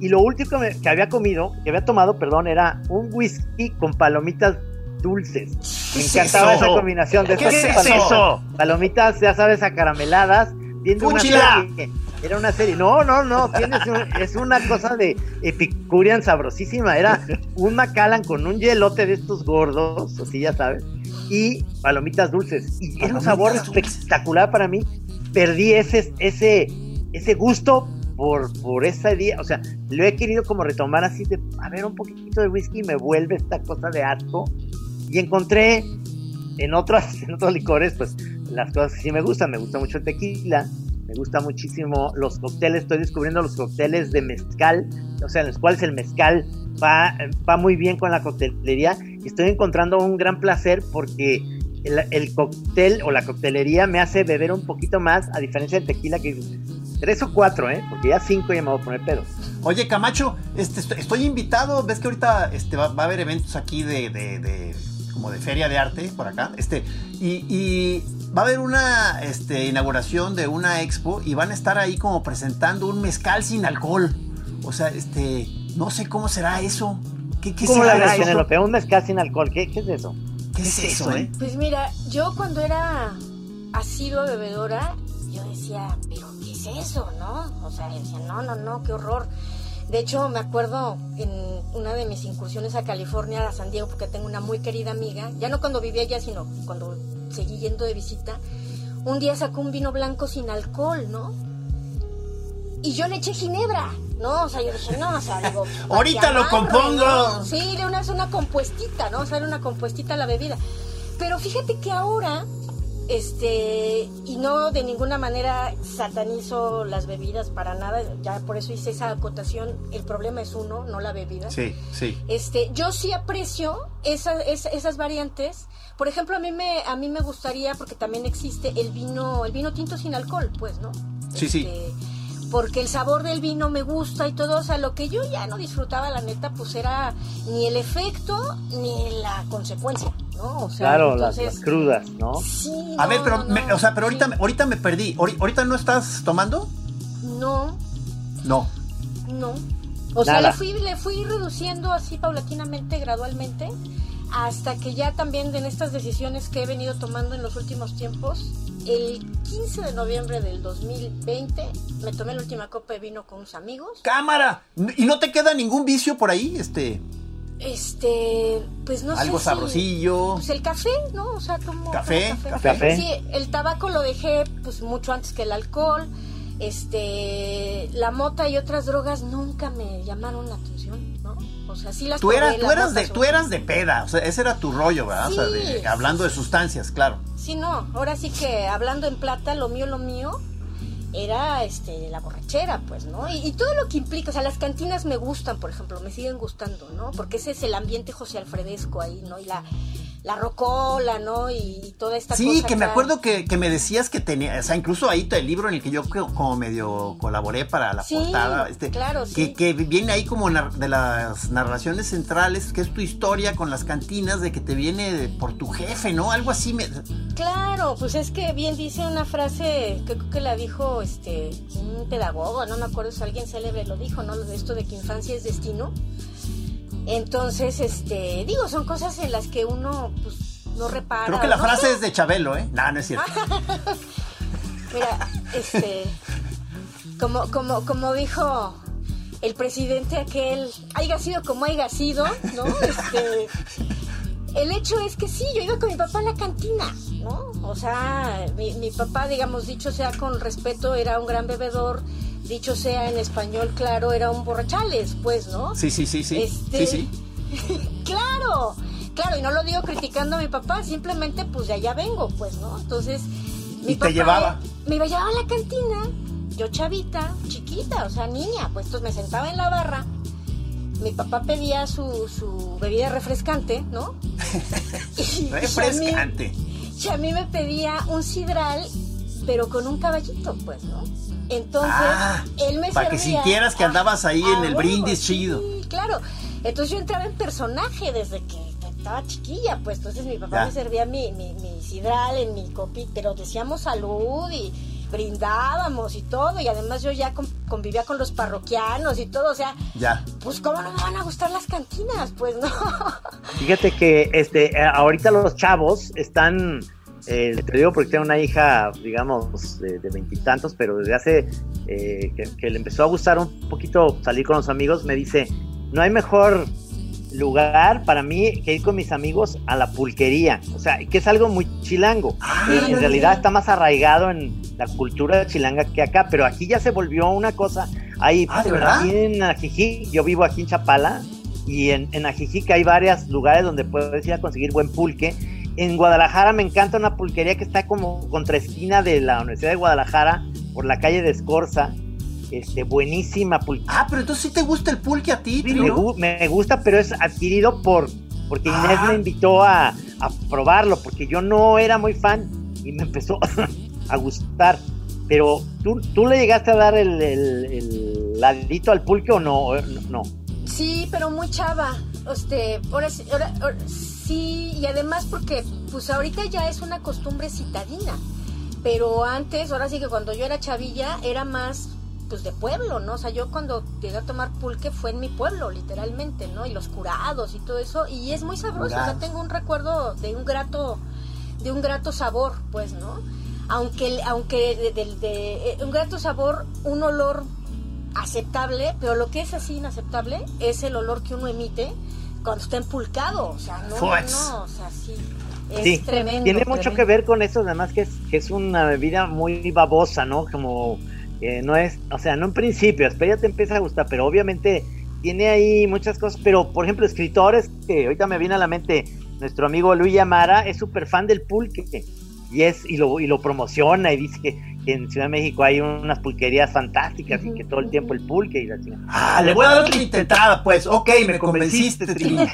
Y lo último que, había comido, que había tomado, perdón, era un whisky con palomitas dulces. Me encantaba esa combinación de ¿Qué es eso? Palomitas, ya sabes, acarameladas, viendo una serie era una serie. No, no, no. Tienes es una cosa de Epicurian sabrosísima. Era un Macallan con un hielote de estos gordos, así ya sabes. Y palomitas dulces. Y era un sabor espectacular para mí. Perdí ese, ese, ese gusto por, por ese día. O sea, lo he querido como retomar así de, a ver, un poquito de whisky y me vuelve esta cosa de asco. Y encontré en otras, en otros licores, pues las cosas que sí me gustan. Me gusta mucho el tequila me gusta muchísimo los cócteles, estoy descubriendo los cócteles de mezcal, o sea, en los cuales el mezcal va, va muy bien con la coctelería. Estoy encontrando un gran placer porque el, cóctel o la coctelería me hace beber un poquito más, a diferencia del tequila que tres o cuatro, ¿eh? Porque ya cinco ya me voy a poner pedo. Oye, Camacho, este, estoy, invitado, ves que ahorita este, va, a haber eventos aquí de, como de feria de arte por acá, este, y va a haber una este, inauguración de una expo y van a estar ahí como presentando un mezcal sin alcohol. O sea, este, no sé cómo será eso. ¿Qué, qué ¿Cómo será eso? Un mezcal sin alcohol, ¿qué, qué es eso? ¿Qué, es, eso, eh? Pues mira, yo cuando era asidua bebedora, yo decía, pero ¿qué es eso, no? O sea, decía, no, no, no, qué horror. De hecho, me acuerdo en una de mis incursiones a California, a San Diego, porque tengo una muy querida amiga, ya no cuando vivía allá, sino cuando seguí yendo de visita, un día sacó un vino blanco sin alcohol, ¿no? Y yo le eché ginebra, ¿no? O sea, yo dije, no, o sea, digo... Ahorita lo compongo. Sí, una, una compuestita, ¿no? O sea, era una compuestita la bebida. Pero fíjate que ahora este y no de ninguna manera satanizo las bebidas para nada ya por eso hice esa acotación el problema es uno no la bebida. Sí sí. Este yo sí aprecio esas esas variantes. Por ejemplo a mí me a mí me gustaría porque también existe el vino el vino tinto sin alcohol pues no sí sí. Este, porque el sabor del vino me gusta y todo, o sea, lo que yo ya no disfrutaba, la neta, pues era ni el efecto ni la consecuencia, ¿no? O sea, claro, las, entonces, las crudas, ¿no? Sí, A ver, pero, no, me- o sea, pero ahorita, ahorita me perdí. Ahori- ¿Ahorita no estás tomando? No, No. no. O sea, le fui, le fui reduciendo así paulatinamente, gradualmente, hasta que ya también en estas decisiones que he venido tomando en los últimos tiempos, el 15 de noviembre del 2020 me tomé la última copa de vino con unos amigos. ¡Cámara! ¿Y no te queda ningún vicio por ahí? Este, Este, pues no algo sé. si- sabrosillo. Pues el café, ¿no? O sea, tomo Café, café. Café. Sí, el tabaco lo dejé pues mucho antes que el alcohol. Este, la mota y otras drogas nunca me llamaron la atención. O sea, sí las Tú eras, tú eras de, tú eras de peda, o sea, ese era tu rollo, ¿verdad? O sea, de- hablando de sustancias, claro. Sí, no, ahora sí que hablando en plata, lo mío, lo mío era este la borrachera, pues, ¿no? Y, y todo lo que implica, o sea, las cantinas me gustan, por ejemplo, me siguen gustando, ¿no? Porque ese es el ambiente José Alfredesco ahí, ¿no? Y la, la rocola, ¿no? Y, y toda esta Sí, cosa que me acuerdo que, que me decías que tenía, o sea, incluso ahí el libro en el que yo co- como medio colaboré para la Sí, portada, este, claro, que, sí. que viene ahí como de las narraciones centrales, que es tu historia con las cantinas, de que te viene por tu jefe, ¿no? Algo así. Me, Claro, pues es que bien dice una frase que creo que la dijo este un pedagogo, no me acuerdo si alguien célebre lo dijo, ¿no? Esto de que infancia es destino. Entonces, este, digo, son cosas en las que uno pues no repara. creo que la no frase sé. es de Chabelo, ¿eh? No, no es cierto. Mira, este, como, como, como dijo el presidente aquel, haya sido como haya sido, ¿no? Este, el hecho es que sí, yo iba con mi papá a la cantina, ¿no? O sea, mi, mi papá, digamos, dicho sea con respeto, era un gran bebedor, dicho sea en español, claro, era un borrachales, pues, ¿no? Sí, sí, sí, sí. Este- Sí, sí. Claro, claro, y no lo digo criticando a mi papá, simplemente pues de allá vengo, pues, ¿no? Entonces, mi Y te llevaba. Me llevaba a la cantina, yo chavita, chiquita, o sea, niña, pues entonces me sentaba en la barra, mi papá pedía su, su bebida refrescante, ¿no? Y- y a mí- Refrescante. y a mí me pedía un sidral, pero con un caballito, pues, ¿no? Entonces, Ah, él me para que sintieras que andabas ahí en el huevo, brindis sí, chido. claro. Entonces yo entraba en personaje desde que estaba chiquilla, pues entonces mi papá Ya. me servía mi, mi, mi sidral en mi copi, pero decíamos salud y brindábamos y todo, y además yo ya con- convivía con los parroquianos y todo, o sea, Ya. pues cómo no me van a gustar las cantinas, pues no. Fíjate que este, eh, ahorita los chavos están, eh, te digo porque tengo una hija, digamos, de de veintitantos, pero desde hace eh, que, que le empezó a gustar un poquito salir con los amigos, me dice, no hay mejor lugar para mí que ir con mis amigos a la pulquería, o sea, que es algo muy chilango. Ah, Eh, en realidad está más arraigado en la cultura chilanga que acá, pero aquí ya se volvió una cosa. Ahí, Ah, ¿de verdad? aquí en Ajijic, yo vivo aquí en Chapala, y en, en Ajijic hay varios lugares donde puedes ir a conseguir buen pulque. En Guadalajara me encanta una pulquería que está como contra esquina de la Universidad de Guadalajara, por la calle de Escorza. Este, buenísima pulque. Ah, pero entonces sí te gusta el pulque a ti, me, Trino? gu- me gusta, pero es adquirido por porque Inés Ah. me invitó a, a probarlo, porque yo no era muy fan y me empezó a gustar. Pero ¿tú, tú le llegaste a dar el, el, el ladito al pulque o no? No. Sí, pero muy chava. Este, ahora, sí- ahora- ahora- sí, y además porque pues ahorita ya es una costumbre citadina. Pero antes, ahora sí que cuando yo era chavilla, era más pues de pueblo, ¿no? O sea, yo cuando llegué a tomar pulque fue en mi pueblo, literalmente, ¿no? Y los curados y todo eso, y es muy sabroso, o sea, Curados. tengo un recuerdo de un grato, de un grato sabor, pues, ¿no? Aunque, aunque de, de- de- eh, un grato sabor, un olor aceptable, pero lo que es así inaceptable es el olor que uno emite cuando está empulcado, o sea, no, no, o sea, sí, es Sí, tremendo. Tiene mucho tremendo. que ver con eso, además que es, que es una bebida muy babosa, ¿no? Como eh, no es, o sea, no en principio, después ya te empieza a gustar, pero obviamente tiene ahí muchas cosas, pero por ejemplo, escritores, que ahorita me viene a la mente, nuestro amigo Luis Yamara es súper fan del pulque. y es y lo, y lo promociona y dice que, en Ciudad de México hay unas pulquerías fantásticas y que todo el tiempo el pulque y la Ah, le voy a dar otra intentada, pues. Ok, me convenciste, Trino.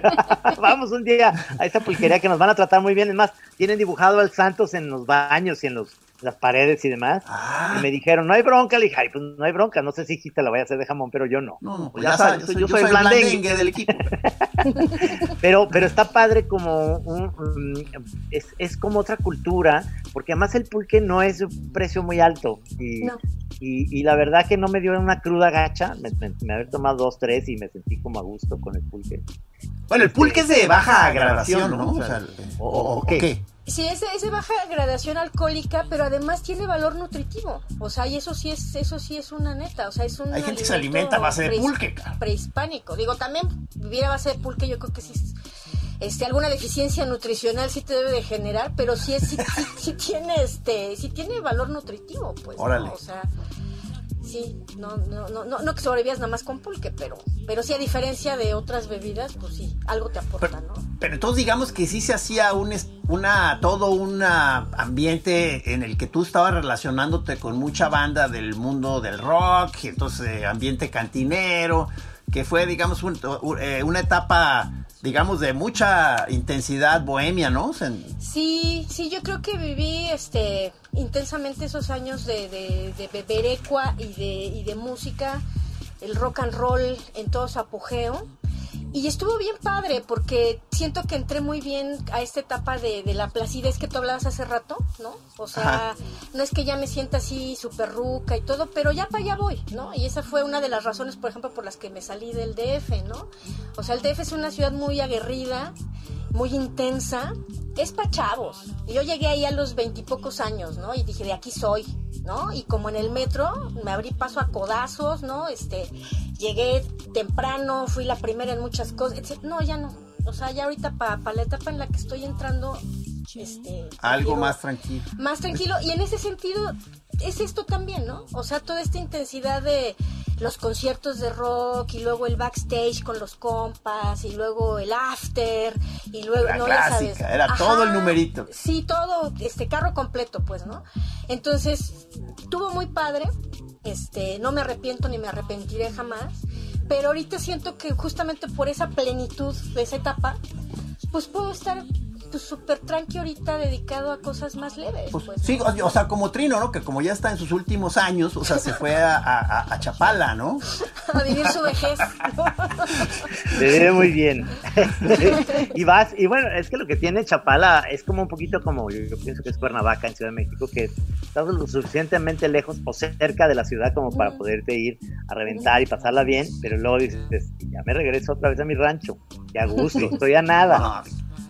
Vamos un día a esa pulquería que nos van a tratar muy bien. Es más, tienen dibujado al Santos en los baños y en los las paredes y demás. Ah. Y me dijeron, no hay bronca. Le dije, ay, pues no hay bronca. No sé si te la voy a hacer de jamón, pero yo no. No, no, pues ya ya sabes, sabes, yo soy blandengue. del equipo. Pero, pero está padre como un, es, es como otra cultura, porque además el pulque no es un precio muy alto. Y, No. Y, y la verdad que no me dio una cruda gacha. Me, me, me había tomado dos, tres y me sentí como a gusto con el pulque. Bueno, el pulque es de baja gradación, ¿no? O sea, o- o- o qué. Sí, es, de- es de baja gradación alcohólica, pero además tiene valor nutritivo. O sea, y eso sí es, eso sí es una neta. O sea, es un Hay gente que se alimenta a base de pulque, cara. Prehispánico. Digo, también vivir a base de pulque, yo creo que sí. es- Este, alguna deficiencia nutricional sí te debe de generar, pero sí es, sí, sí- sí tiene este, sí tiene valor nutritivo, pues. ¿no? Órale. O sea, sí, no, no, no, no, no que sobrevivías nada más con pulque, pero, pero sí a diferencia de otras bebidas, pues sí, algo te aporta, Pero, ¿no? pero entonces digamos que sí se hacía un una todo un ah, ambiente en el que tú estabas relacionándote con mucha banda del mundo del rock, y entonces eh, ambiente cantinero, que fue digamos un- eh, una etapa digamos de mucha intensidad bohemia, ¿no? Sí, sí, yo creo que viví este intensamente esos años de, de, de beber ecua y de, y de música, el rock and roll en todo su apogeo. Y estuvo bien padre porque siento que entré muy bien a esta etapa de, de la placidez que tú hablabas hace rato, ¿no? O sea, Ajá. no es que ya me sienta así súper ruca y todo, pero ya para allá voy, ¿no? Y esa fue una de las razones, por ejemplo, por las que me salí del DF, ¿no? O sea, el DF es una ciudad muy aguerrida, muy intensa, es para chavos. Y Yo llegué ahí a los veintipocos años, ¿no? Y dije, de aquí soy, ¿no? Y como en el metro, me abrí paso a codazos, ¿no? Este, llegué temprano, fui la primera en muchas cosas, etc. No, ya no. O sea, ya ahorita para la etapa en la que estoy entrando, este... algo más tranquilo. más tranquilo. Y en ese sentido, es esto también, ¿no? O sea, toda esta intensidad de los conciertos de rock y luego el backstage con los compas y luego el after y luego no ya clásica, sabes. era todo el numerito. Sí, todo este carro completo, pues, ¿no? Entonces, tuvo muy padre. Este, no me arrepiento ni me arrepentiré jamás, pero ahorita siento que justamente por esa plenitud de esa etapa, pues puedo estar pues súper tranqui ahorita dedicado a cosas más leves. Pues, pues, sí, ¿no? o, sea, como Trino, ¿no? Que como ya está en sus últimos años, o sea, se fue a, a- a Chapala, ¿no? a vivir su vejez. Te vive muy bien. y vas, y bueno, es que lo que tiene Chapala es como un poquito como, yo, yo pienso que es Cuernavaca en Ciudad de México, que estás lo suficientemente lejos o cerca de la ciudad como para poderte ir a reventar y pasarla bien, pero luego dices, ya me regreso otra vez a mi rancho, que a gusto, estoy a nada.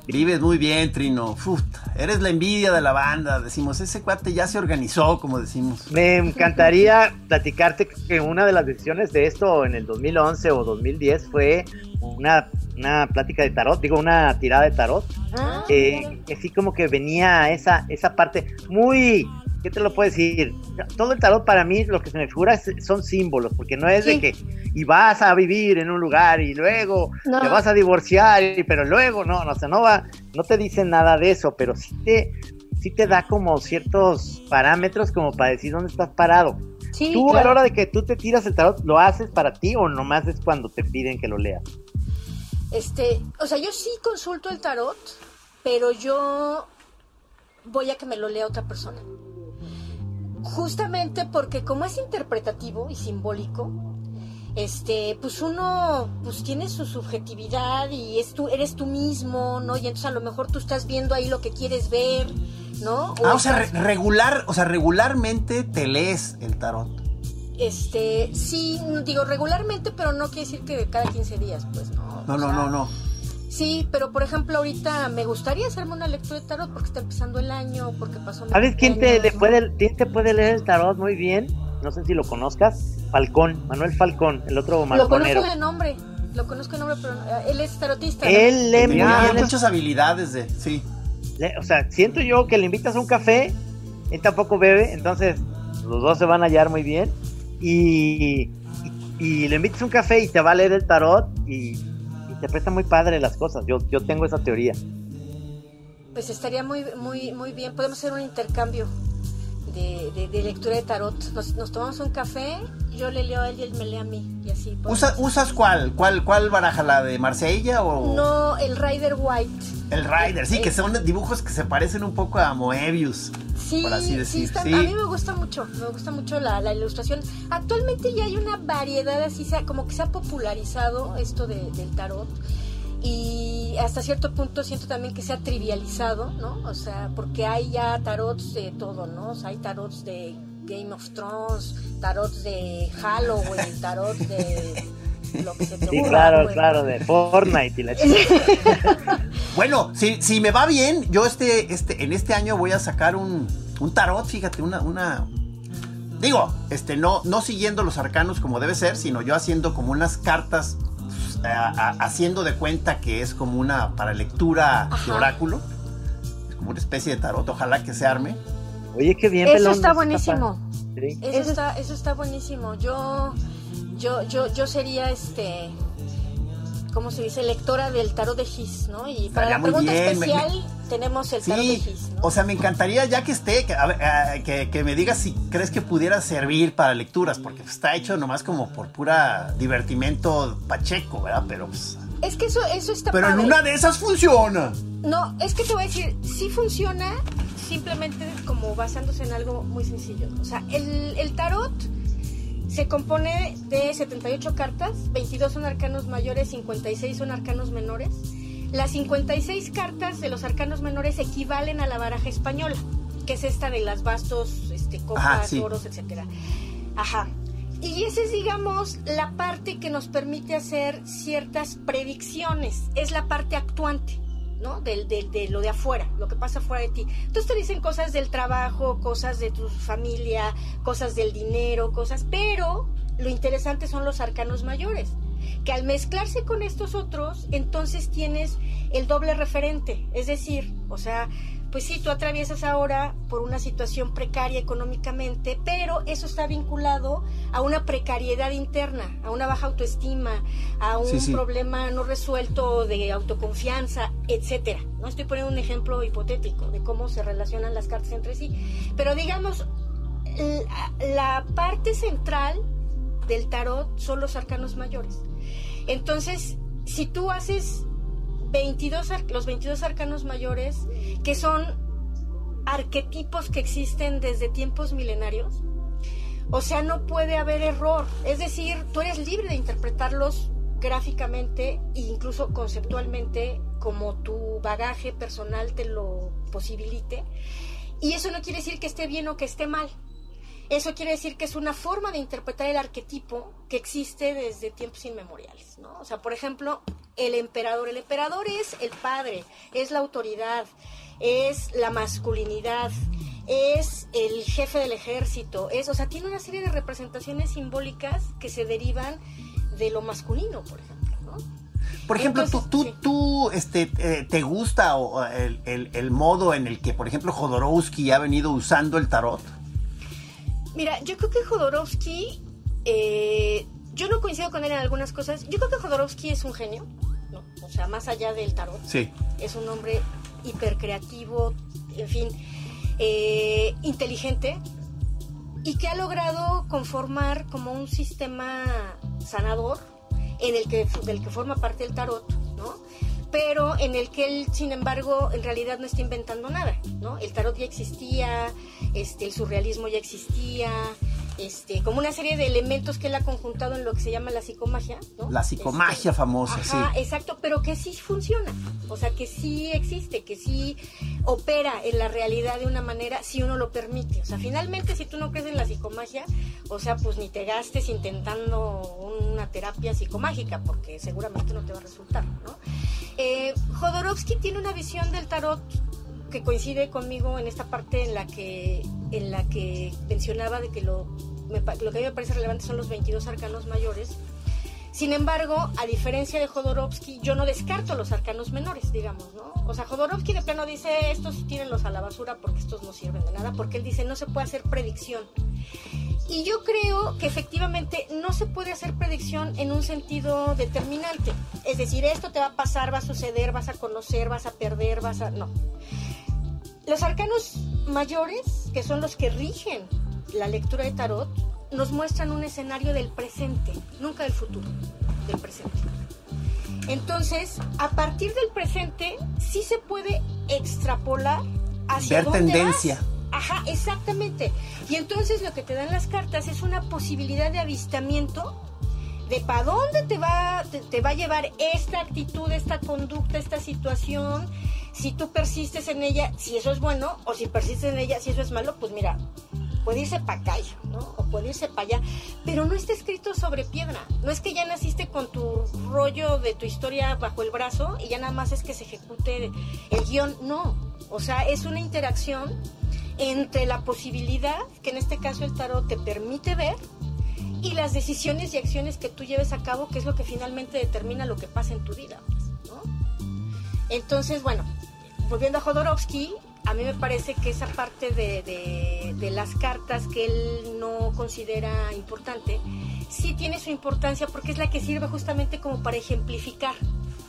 Vives muy bien, Trino. Uf, eres la envidia de la banda. Decimos, ese cuate ya se organizó, como decimos. Me encantaría platicarte que una de las decisiones de esto en el 2011 o 2010 fue una, una plática de tarot, digo, una tirada de tarot. Ah, eh, que sí como que venía esa, esa parte muy, ¿qué te lo puedo decir? Todo el tarot para mí lo que se me figura es- son símbolos, porque no es de que y vas a vivir en un lugar y luego No. te vas a divorciar, pero luego no, no, o sea, no va, no te dicen nada de eso, pero sí te, sí te da como ciertos parámetros como para decir dónde estás parado. sí, ¿Tú a la hora de que tú te tiras el tarot, lo haces para ti o nomás es cuando te piden que lo leas? Este, o sea, yo sí consulto el tarot, pero yo voy a que me lo lea otra persona. Justamente porque como es interpretativo y simbólico, este, pues uno pues tiene su subjetividad y es tú, eres tú mismo, ¿no? Y entonces a lo mejor tú estás viendo ahí lo que quieres ver, ¿no? Ah, o sea, re- regular, o sea, regularmente te lees el tarot. este, sí, digo regularmente, pero no quiere decir que cada 15 días, pues no. No, O no, sea, no, no. Sí, pero por ejemplo ahorita me gustaría hacerme una lectura de tarot porque está empezando el año, porque pasó ¿Sabes quién te, le puede, quién te puede leer el tarot muy bien? No sé si lo conozcas. Falcón, Manuel Falcón, el otro Lo malconero. conozco de nombre, lo conozco de nombre, pero eh, él es tarotista. ¿no? Él muy Tenía muchas habilidades de, sí. le- o sea, siento yo que le invitas a un café, él tampoco bebe, entonces los dos se van a hallar muy bien. Y, y, y le invitas a un café y te va a leer el tarot y, y te presta muy padre las cosas. Yo, yo tengo esa teoría. Pues estaría muy, muy, muy bien. Podemos hacer un intercambio de, de, lectura de tarot. Nos, tomamos un café, yo le leo a él y él me lee a mí. Y así. ¿Usas cuál? cuál? ¿Cuál baraja? ¿La de Marsella o...? No, el Rider White. El Rider, sí, que son dibujos que se parecen un poco a Moebius. Sí, por así decir. Sí, a mí me gusta mucho, me gusta mucho la, la, ilustración. Actualmente ya hay una variedad así, como que se ha popularizado esto de, del tarot y hasta cierto punto siento también que se ha trivializado, ¿no? O sea, porque hay ya tarots de todo, ¿no? O sea, hay tarots de Game of Thrones, tarots de Halloween, tarots de lo que se te Sí, claro, claro, de Fortnite y la Bueno, si, si me va bien, yo este, este, en este año voy a sacar un, un tarot, fíjate, una, una, digo, este, no, no siguiendo los arcanos como debe ser, sino yo haciendo como unas cartas haciendo de cuenta que es como una para lectura de oráculo. Es como una especie de tarot, ojalá que se arme. Oye, qué bien. Eso está buenísimo. Eso está, eso está buenísimo. Yo, yo, yo, yo sería este ¿cómo se dice? Lectora del tarot de Gis, ¿no? Y para la pregunta especial tenemos el tarot de Gis, ¿no? O sea, me encantaría ya que esté, que, que, me digas si crees que pudiera servir para lecturas, porque está hecho nomás como por pura divertimento pacheco, ¿verdad? Pero pues... Es que eso, eso está Pero en una de esas funciona. No, es que te voy a decir, sí funciona, simplemente como basándose en algo muy sencillo. O sea, el, el tarot se compone de 78 cartas, 22 son arcanos mayores, 56 son arcanos menores. Las 56 cartas de los arcanos menores equivalen a la baraja española, que es esta de las bastos, este, copas, oros, etcétera. Ajá. Y esa es, digamos, la parte que nos permite hacer ciertas predicciones. Es la parte actuante. ¿no? De, de, lo de afuera, lo que pasa fuera de ti. Entonces te dicen cosas del trabajo, cosas de tu familia, cosas del dinero, cosas, pero lo interesante son los arcanos mayores, que al mezclarse con estos otros, entonces tienes el doble referente, es decir, o sea, pues sí, tú atraviesas ahora por una situación precaria económicamente, pero eso está vinculado a una precariedad interna, a una baja autoestima, a un problema no resuelto de autoconfianza, etcétera. No estoy poniendo un ejemplo hipotético de cómo se relacionan las cartas entre sí, pero digamos la parte central del tarot son los arcanos mayores. Entonces, si tú haces 22, los 22 arcanos mayores, que son arquetipos que existen desde tiempos milenarios. O sea, no puede haber error. Es decir, tú eres libre de interpretarlos gráficamente e incluso conceptualmente como tu bagaje personal te lo posibilite. Y eso no quiere decir que esté bien o que esté mal. Eso quiere decir que es una forma de interpretar el arquetipo que existe desde tiempos inmemoriales, ¿no? O sea, por ejemplo, el emperador. El emperador es el padre, es la autoridad, es la masculinidad, es el jefe del ejército, es, o sea, tiene una serie de representaciones simbólicas que se derivan de lo masculino, por ejemplo, ¿no? Por ejemplo, tú, tú, tú este, eh, ¿te gusta el, el, el, modo en el que, por ejemplo, Jodorowsky ha venido usando el tarot? Mira, yo creo que Jodorowsky, eh, yo no coincido con él en algunas cosas. Yo creo que Jodorowsky es un genio, ¿no? O sea, más allá del tarot. Sí. Es un hombre hipercreativo, en fin, eh, inteligente y que ha logrado conformar como un sistema sanador en el que, del que forma parte el tarot, ¿no? Pero en el que él, sin embargo, en realidad no está inventando nada, ¿no? El tarot ya existía, este, el surrealismo ya existía, este, como una serie de elementos que él ha conjuntado en lo que se llama la psicomagia, ¿no? La psicomagia este, famosa, ajá, exacto, pero que sí funciona, o sea, que sí existe, que sí opera en la realidad de una manera, si uno lo permite. O sea, finalmente, si tú no crees en la psicomagia, o sea, pues ni te gastes intentando una terapia psicomágica, porque seguramente no te va a resultar, ¿no? Eh, Jodorowsky tiene una visión del tarot que coincide conmigo en esta parte en la que, en la que mencionaba de que lo, lo que a mí me parece relevante son los 22 arcanos mayores. Sin embargo, a diferencia de Jodorowsky, yo no descarto los arcanos menores, digamos, ¿no? O sea, Jodorowsky de plano dice, estos tírenlos a la basura porque estos no sirven de nada, porque él dice, no se puede hacer predicción. Y yo creo que efectivamente no se puede hacer predicción en un sentido determinante. Es decir, esto te va a pasar, va a suceder, vas a conocer, vas a perder, vas a... No. Los arcanos mayores, que son los que rigen la lectura de tarot, nos muestran un escenario del presente, nunca del futuro, del presente. Entonces, a partir del presente, sí se puede extrapolar hacia Ver dónde tendencia. vas. Ajá, exactamente. Y entonces lo que te dan las cartas es una posibilidad de avistamiento de para dónde te va, te, te va a llevar esta actitud, esta conducta, esta situación. Si tú persistes en ella, si eso es bueno, o si persistes en ella, si eso es malo, pues mira, puede irse para acá, ¿no? O puede irse para allá. Pero no está escrito sobre piedra. No es que ya naciste con tu rollo de tu historia bajo el brazo y ya nada más es que se ejecute el guion. No. O sea, es una interacción entre la posibilidad, que en este caso el tarot te permite ver, y las decisiones y acciones que tú lleves a cabo, que es lo que finalmente determina lo que pasa en tu vida. Entonces, bueno, volviendo a Jodorowsky, a mí me parece que esa parte de las cartas que él no considera importante, sí tiene su importancia porque es la que sirve justamente como para ejemplificar,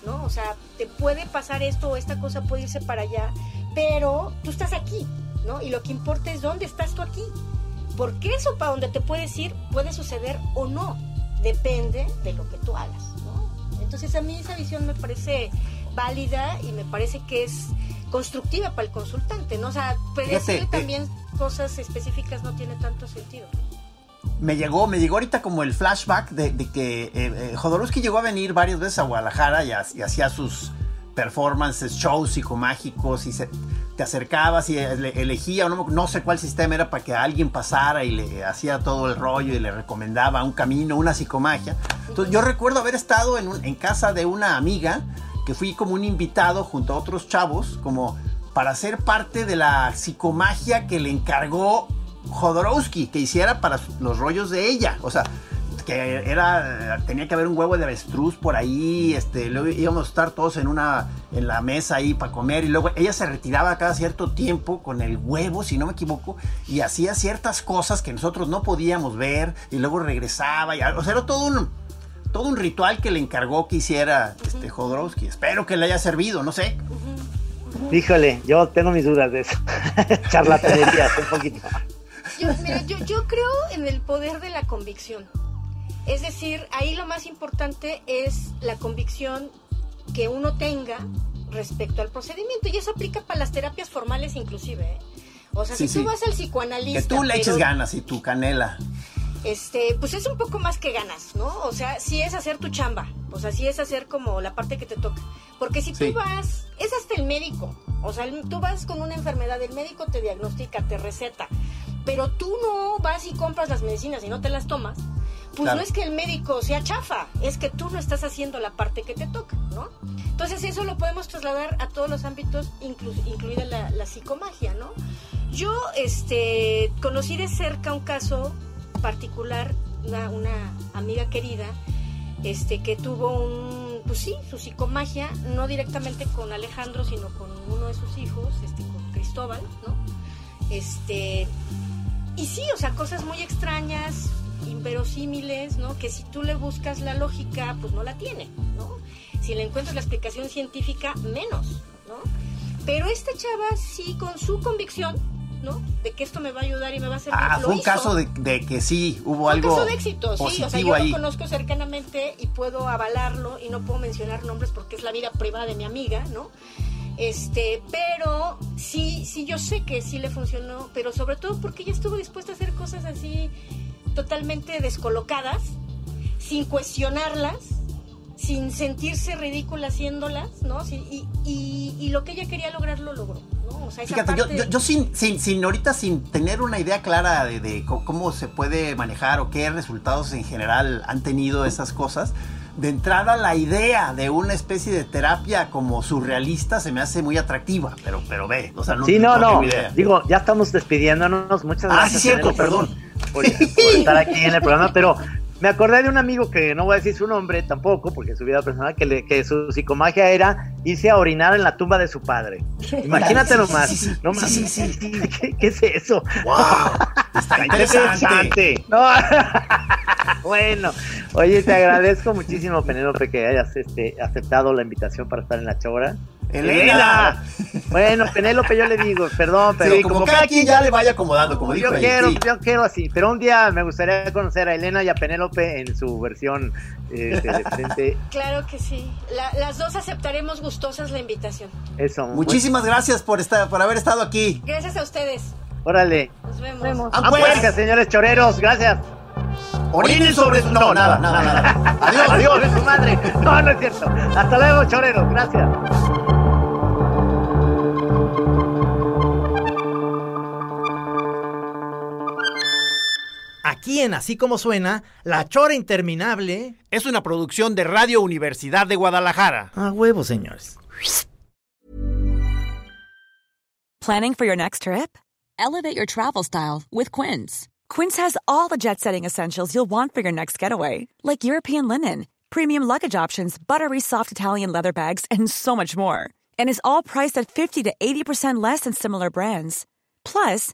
¿no? O sea, te puede pasar esto o esta cosa puede irse para allá, pero tú estás aquí, ¿no? Y lo que importa es dónde estás tú aquí. Porque eso para donde te puedes ir puede suceder o no. Depende de lo que tú hagas, ¿no? Entonces a mí esa visión me parece válida y me parece que es constructiva para el consultante, ¿no? O sea, predecir eh, también cosas específicas no tiene tanto sentido. me llegó, me llegó ahorita como el flashback de, de que eh, eh, Jodorowsky llegó a venir varias veces a Guadalajara y, y hacía sus performances, shows psicomágicos y se, te acercabas y ele- elegía, no, no sé cuál sistema era para que alguien pasara y le hacía todo el rollo y le recomendaba un camino, una psicomagia. Entonces yo recuerdo haber estado en, un- en casa de una amiga que fui como un invitado junto a otros chavos, como para ser parte de la psicomagia que le encargó Jodorowsky que hiciera para los rollos de ella. O sea, que era tenía que haber un huevo de avestruz por ahí, este, luego íbamos a estar todos en una en la mesa ahí para comer y luego ella se retiraba cada cierto tiempo con el huevo, si no me equivoco, y hacía ciertas cosas que nosotros no podíamos ver y luego regresaba y o sea, era todo un todo un ritual que le encargó que hiciera este Jodorowsky. Espero que le haya servido, no sé. Híjole, yo tengo mis dudas de eso. Charlatanería, un poquito. Yo, mira, yo, yo creo en el poder de la convicción. Es decir, ahí lo más importante es la convicción que uno tenga respecto al procedimiento. Y eso aplica para las terapias formales inclusive. ¿eh? O sea, Sí, si tú sí. vas al Que psicoanalista... tú le eches pero- ganas y tu canela. Este, pues es un poco más que ganas, ¿no? O sea, sí es hacer tu chamba, o sea, sí es hacer como la parte que te toca. Porque si Sí. tú vas, es hasta el médico, o sea, el- tú vas con una enfermedad, el médico te diagnostica, te receta, pero tú no vas y compras las medicinas y no te las tomas, pues Claro. no es que el médico sea chafa, es que tú no estás haciendo la parte que te toca, ¿no? Entonces eso lo podemos trasladar a todos los ámbitos, inclu- incluida la, la psicomagia, ¿no? Yo este, conocí de cerca un caso particular, una, amiga querida, este, que tuvo un, pues sí, su psicomagia, no directamente con Alejandro, sino con uno de sus hijos, este, con Cristóbal, ¿no? Este, y sí, o sea, cosas muy extrañas, inverosímiles, ¿no? Que si tú le buscas la lógica, pues no la tiene, ¿no? Si le encuentras la explicación científica, menos, ¿no? Pero esta chava sí, con su convicción, ¿no? De que esto me va a ayudar y me va a servir. Ah, lo fue un hizo. caso de, de que sí, hubo Fue un algo caso de éxito, sí. O sea, yo ahí. lo conozco cercanamente y puedo avalarlo y no puedo mencionar nombres porque es la vida privada de mi amiga, ¿no? Este, pero sí, sí, yo sé que sí le funcionó, pero sobre todo porque ella estuvo dispuesta a hacer cosas así totalmente descolocadas, sin cuestionarlas, sin sentirse ridícula haciéndolas, ¿no? Sí, y, y- y lo que ella quería lograr lo logró, ¿no? O sea, esa Fíjate, yo, parte- yo, yo sin, sin, sin ahorita sin tener una idea clara de, cómo se puede manejar o qué resultados en general han tenido esas cosas, de entrada la idea de una especie de terapia como surrealista se me hace muy atractiva, pero, pero ve, o sea, no, Sí, no, no. tengo idea. Digo, ya estamos despidiéndonos. Muchas Ah, gracias. sí, cierto, perdón. Por, por estar aquí en el programa, pero me acordé de un amigo que no voy a decir su nombre tampoco, porque es su vida personal, que, le- que su psicomagia era irse a orinar en la tumba de su padre. Imagínate Sí, nomás. sí, sí, sí. no Sí, mames, sí, sí. ¿Qué, qué es eso? ¡Wow! Está interesante. No. bueno, oye, te agradezco muchísimo, Penélope, que hayas este, aceptado la invitación para estar en la chora. Elena. Bueno, Penélope yo le digo, perdón, pero Sí, como, cada quien ya le vaya acomodando, como dijo yo ahí, quiero, sí. yo quiero así, pero un día me gustaría conocer a Elena y a Penélope en su versión este, de frente. Claro que sí. La- las dos aceptaremos gustosas la invitación. Eso. Muchísimas gracias por estar, por haber estado aquí. Gracias a ustedes. Órale. Nos vemos. Ah, Ah, pues, pues, señores choreros, gracias. orinen sobre su... No, nada, nada, nada. Adiós. Adiós, de su madre. No, no es cierto. Hasta luego, choreros. Gracias. Aquí en Así como suena, La Chora Interminable. Es una producción de Radio Universidad de Guadalajara. A huevo, señores. Planning for your next trip? Elevate your travel style with Quince. Quince has all the jet setting essentials you'll want for your next getaway, like European linen, premium luggage options, buttery soft Italian leather bags, and so much more. And is all priced at 50 to 80% less than similar brands. Plus,